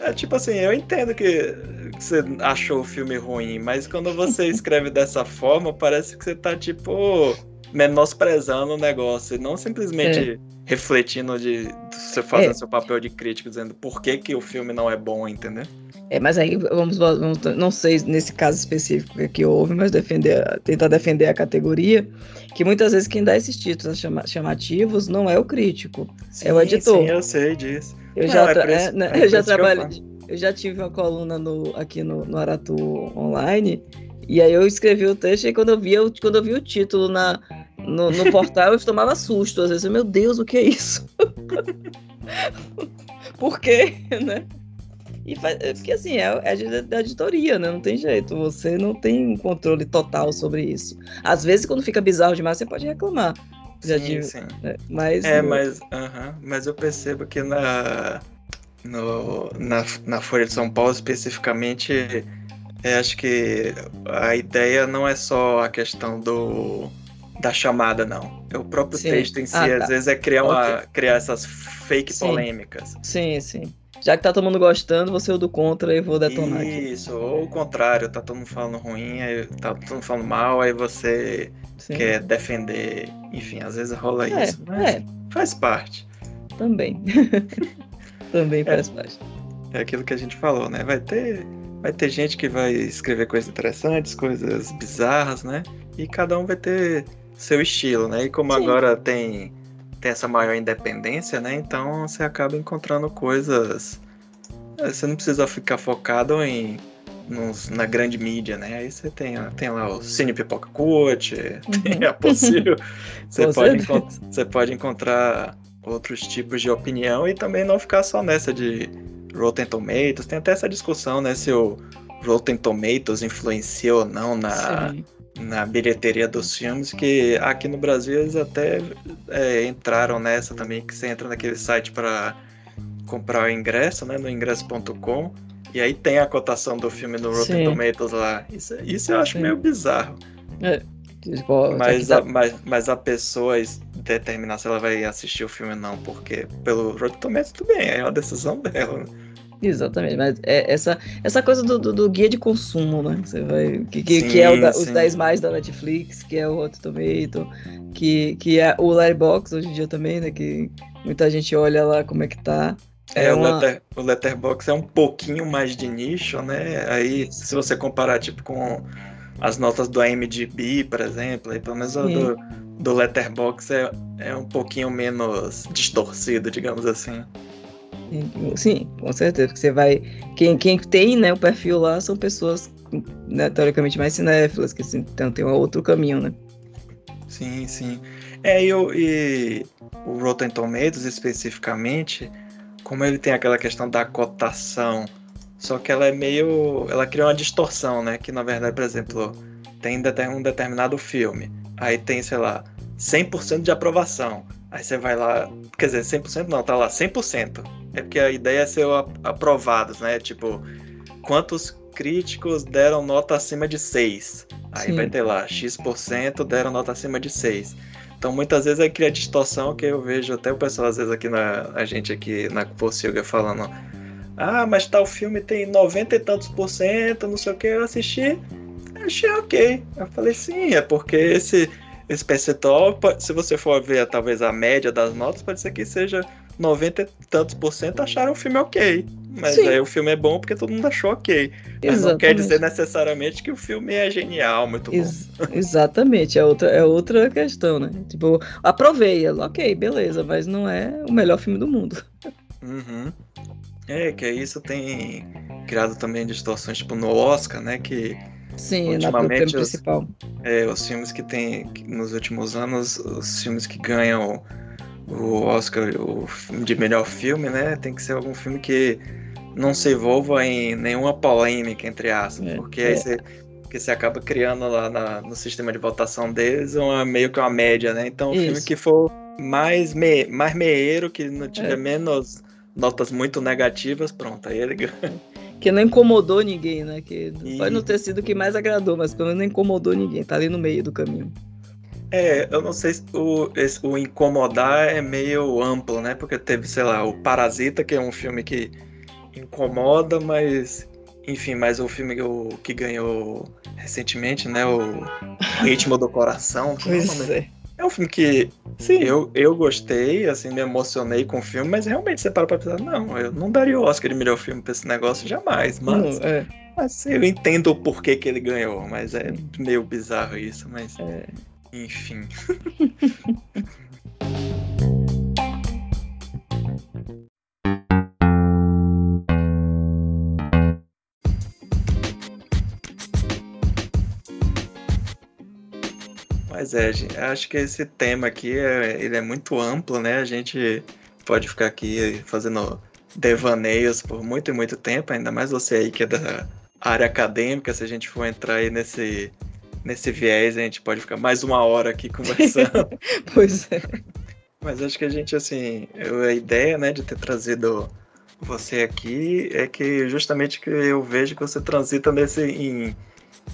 é tipo assim, eu entendo que você achou o filme ruim, mas quando você escreve dessa forma, parece que você tá tipo menosprezando o negócio e não simplesmente é. refletindo de, você fazendo é. seu papel de crítico, dizendo por que, que o filme não é bom, entendeu? É, mas aí vamos, vamos, não sei nesse caso específico que houve, mas defender, tentar defender a categoria, que muitas vezes quem dá esses títulos chamativos não é o crítico, sim, é o editor. Sim, eu sei disso. Eu não, já, é isso, né, é, eu já trabalhei, eu, já tive uma coluna no, aqui no, no Aratu Online e aí eu escrevi o texto e quando eu vi, eu, quando eu vi o título na, no, no portal, eu tomava susto. Às vezes, meu Deus, o que é isso? Por quê, né? E faz, é porque assim, é, é da editoria, né? Não tem jeito. Você não tem um controle total sobre isso. Às vezes, quando fica bizarro demais, você pode reclamar. Já sim, sim. Né? Mas, é, no... mas, uh -huh, mas eu percebo que na, no, na, na Folha de São Paulo, especificamente, é, acho que a ideia não é só a questão do da chamada, não. É o próprio sim. texto em si, ah, às tá. vezes, é criar, uma, okay. criar essas fake sim. polêmicas. Sim, sim. Já que tá todo mundo gostando, você é o do contra e vou detonar Isso, aqui. ou o contrário, tá todo mundo falando ruim, aí tá todo mundo falando mal, aí você sim. quer defender. Enfim, às vezes rola é, isso, mas é. faz parte. Também. Também faz é, parte. É aquilo que a gente falou, né? Vai ter vai ter gente que vai escrever coisas interessantes, coisas bizarras, né? E cada um vai ter seu estilo, né? E como Sim. agora tem, tem essa maior independência, né? Então você acaba encontrando coisas. Eh, você não precisa ficar focado em nos, na grande mídia, né? Aí você tem, tem lá o Cine Pipoca Coach, uhum. tem a possível. você, pode você pode encontrar outros tipos de opinião e também não ficar só nessa de Rotten Tomatoes. Tem até essa discussão, né? Se o Rotten Tomatoes influencia ou não na, na bilheteria dos filmes, que aqui no Brasil eles até é, entraram nessa também, que você entra naquele site para comprar o ingresso, né? No ingresso.com. E aí tem a cotação do filme no Rotten Sim. Tomatoes lá. Isso, isso eu acho Sim. meio bizarro. É, mas, a, mas, mas a pessoa determinar se ela vai assistir o filme ou não, porque pelo Rotten Tomatoes tudo bem, é uma decisão dela. Né? Exatamente, mas é essa, essa coisa do, do, do, guia de consumo, né? Você vai, que, que, sim, que é da, os 10 mais da Netflix, que é o Rotten Tomato, que, que é o Letterboxd hoje em dia também, né? Que muita gente olha lá como é que tá. É, é uma... o, letter, o Letterboxd é um pouquinho mais de nicho, né? Aí, se você comparar, tipo, com as notas do IMDb, por exemplo, aí pelo menos a do, do Letterboxd é, é um pouquinho menos distorcido, digamos assim. Sim, com certeza. Porque você vai. Quem, quem tem né, o perfil lá são pessoas né, teoricamente mais cinéfilas, que assim, então tem um outro caminho, né? Sim, sim. É, e, e o Rotten Tomatoes especificamente, como ele tem aquela questão da cotação, só que ela é meio. Ela cria uma distorção, né? Que na verdade, por exemplo, tem um determinado filme, aí tem, sei lá, 100% de aprovação. Aí você vai lá, quer dizer, 100% não, tá lá 100%. É porque a ideia é ser aprovados, né? Tipo, quantos críticos deram nota acima de 6? Aí Sim. vai ter lá, X% deram nota acima de 6. Então muitas vezes aí cria distorção que eu vejo até o pessoal, às vezes aqui na a gente aqui na Pocilga falando. Ah, mas tal filme tem 90 e tantos por cento, não sei o que, eu assisti, achei ok. Eu falei, sim, é porque esse, esse percentual, se você for ver talvez a média das notas, pode ser que seja 90 e tantos por cento acharam o filme ok. Mas Sim. aí o filme é bom porque todo mundo achou ok. Mas exatamente. não quer dizer necessariamente que o filme é genial, muito Ex bom. Exatamente, é outra, é outra questão, né? Tipo, aprovei, ok, beleza, mas não é o melhor filme do mundo. Uhum. É, que isso tem criado também distorções, tipo, no Oscar, né? Que Sim, ultimamente na os, principal. É, os filmes que tem, nos últimos anos, os filmes que ganham o Oscar o de melhor filme, né? Tem que ser algum filme que não se envolva em nenhuma polêmica, entre aspas, é, porque é. aí você, porque você acaba criando lá na, no sistema de votação deles uma, meio que uma média, né? Então, o filme que for mais, me, mais meieiro, que não tiver é. menos notas muito negativas, pronto, aí ele ganha. Que não incomodou ninguém, né? Que e... pode não ter sido o que mais agradou, mas pelo menos não incomodou ninguém, tá ali no meio do caminho. É, eu não sei se o, esse, o incomodar é meio amplo, né? Porque teve, sei lá, o Parasita, que é um filme que incomoda, mas. Enfim, mas o filme que, o, que ganhou recentemente, né? O Ritmo do Coração. É pois é. É um filme que Sim. Eu, eu gostei, assim, me emocionei com o filme, mas realmente você para pra pensar, não, eu não daria o Oscar de melhor filme pra esse negócio jamais, mas. Não, é. Mas eu entendo o porquê que ele ganhou, mas é meio bizarro isso, mas. É. Enfim. Mas é, gente, acho que esse tema aqui é, ele é muito amplo, né? A gente pode ficar aqui fazendo devaneios por muito e muito tempo, ainda mais você aí que é da área acadêmica, se a gente for entrar aí nesse nesse viés, a gente pode ficar mais uma hora aqui conversando. pois é. Mas acho que a gente, assim, a ideia, né, de ter trazido você aqui é que justamente que eu vejo que você transita nesse em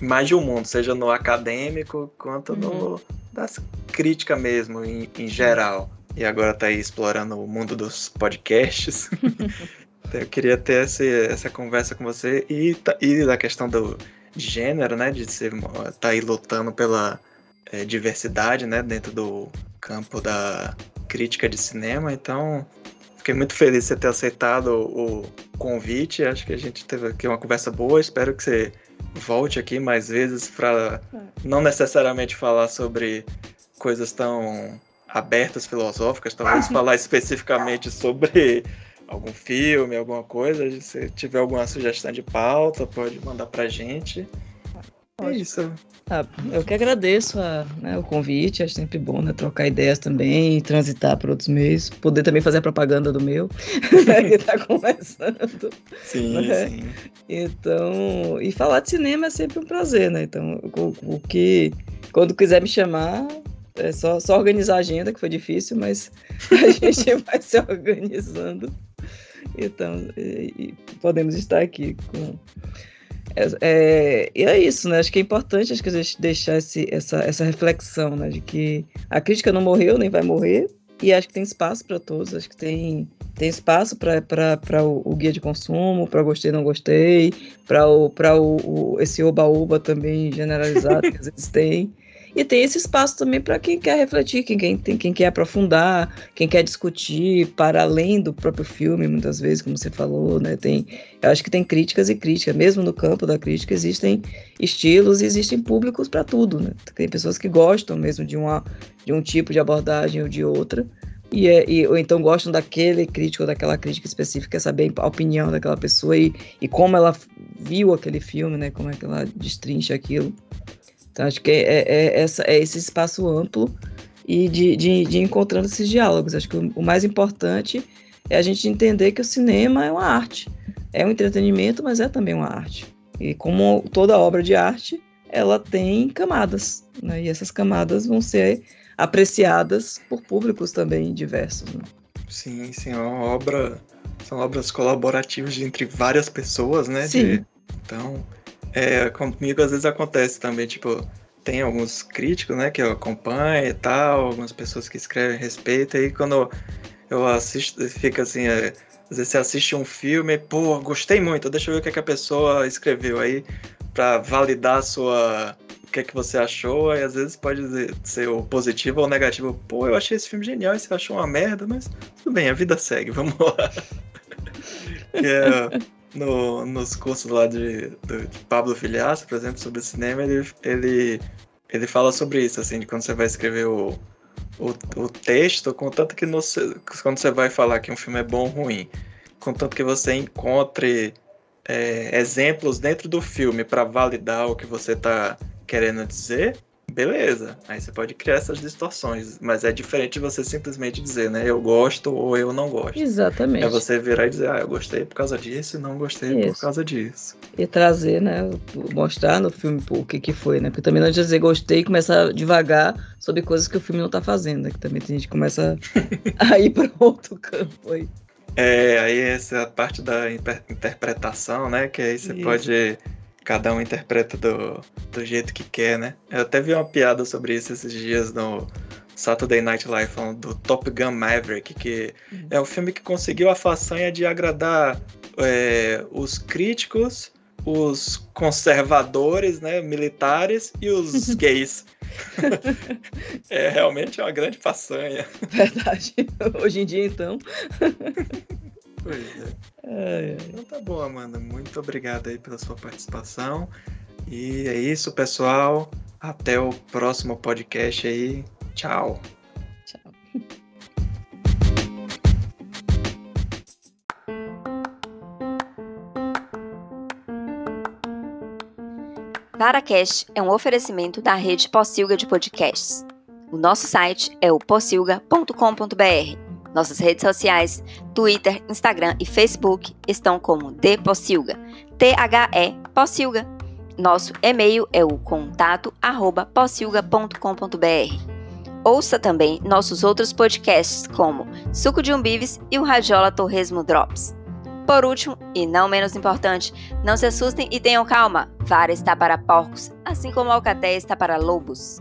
mais de um mundo, seja no acadêmico quanto uhum. no das crítica mesmo, em, em geral. E agora tá aí explorando o mundo dos podcasts. então eu queria ter essa, essa conversa com você e, e da questão do, gênero, né? De ser tá aí lutando pela é, diversidade, né? Dentro do campo da crítica de cinema. Então, fiquei muito feliz de você ter aceitado o, o convite. Acho que a gente teve aqui uma conversa boa. Espero que você volte aqui mais vezes para não necessariamente falar sobre coisas tão abertas filosóficas, talvez falar especificamente sobre algum filme, alguma coisa, se tiver alguma sugestão de pauta, pode mandar pra gente. É isso. Ah, eu que agradeço a, né, o convite, acho sempre bom né, trocar ideias também, transitar por outros meios, poder também fazer a propaganda do meu, que está começando. Sim, né? sim. Então, e falar de cinema é sempre um prazer, né? Então, o, o que, quando quiser me chamar, é só, só organizar a agenda, que foi difícil, mas a gente vai se organizando. Então, e, e podemos estar aqui com É, é, e é isso, né? Acho que é importante acho que a gente deixar esse, essa, essa reflexão, né? De que a crítica não morreu, nem vai morrer, e acho que tem espaço para todos, acho que tem, tem espaço para o, o guia de consumo, para gostei não gostei, para o, o, o, esse oba-oba também generalizado que às vezes tem. E tem esse espaço também para quem quer refletir, quem, quem, quem quer aprofundar, quem quer discutir para além do próprio filme, muitas vezes, como você falou, né? Tem, eu acho que tem críticas e críticas. Mesmo no campo da crítica existem estilos e existem públicos para tudo, né? Tem pessoas que gostam mesmo de, uma, de um tipo de abordagem ou de outra. E, é, e, ou então gostam daquele crítico ou daquela crítica específica, saber a opinião daquela pessoa e, e como ela viu aquele filme, né? Como é que ela destrincha aquilo. Então, acho que é, é, é, essa, é esse espaço amplo e de, de, de encontrando esses diálogos. Acho que o, o, mais importante é a gente entender que o cinema é uma arte. É um entretenimento, mas é também uma arte. E como toda obra de arte, ela tem camadas. Né? E essas camadas vão ser apreciadas por públicos também diversos. Né? Sim, sim, é uma obra. São obras colaborativas entre várias pessoas, né? Sim. De, então, é, comigo às vezes acontece também, tipo, tem alguns críticos, né, que eu acompanho e tal, algumas pessoas que escrevem a respeito, aí quando eu assisto, fica assim, é, às vezes você assiste um filme, pô, gostei muito, deixa eu ver o que, é que a pessoa escreveu aí, para validar sua o que é que você achou, e às vezes pode ser o positivo ou o negativo. Pô, eu achei esse filme genial e você achou uma merda, mas tudo bem, a vida segue, vamos lá. é, no, nos cursos lá de, de Pablo Filhaço, por exemplo, sobre cinema, ele, ele, ele fala sobre isso, assim, de quando você vai escrever o, o, o texto, contanto que no, quando você vai falar que um filme é bom ou ruim, contanto que você encontre é, exemplos dentro do filme para validar o que você está querendo dizer, beleza. Aí você pode criar essas distorções, mas é diferente de você simplesmente dizer, né, eu gosto ou eu não gosto. Exatamente. É você virar e dizer, ah, eu gostei por causa disso e não gostei Isso. por causa disso. E trazer, né, mostrar no filme o que que foi, né, porque também não adianta dizer gostei e começar devagar sobre coisas que o filme não tá fazendo, né, que também tem gente que começa a ir para outro campo aí. É, aí essa é parte da interpretação, né, que aí você Isso. pode cada um interpreta do, do jeito que quer, né? Eu até vi uma piada sobre isso esses dias no Saturday Night Live, falando do Top Gun Maverick, que uhum. é um filme que conseguiu a façanha de agradar é, os críticos, os conservadores, né, militares e os gays. é realmente uma grande façanha. Verdade. Hoje em dia, então. Pois é. Então tá bom, Amanda. Muito obrigado aí pela sua participação. E é isso, pessoal. Até o próximo podcast aí. Tchau. Tchau. VaraCast é um oferecimento da rede Possilga de podcasts. O nosso site é o possilga.com.br. Nossas redes sociais, Twitter, Instagram e Facebook estão como The Possilga, T-H-E Possilga. Nosso e-mail é o contato arroba possilga.com.br. Ouça também nossos outros podcasts como Suco de Umbives e o Radiola Torresmo Drops. Por último, e não menos importante, não se assustem e tenham calma. Vara está para porcos, assim como a alcatéia está para lobos.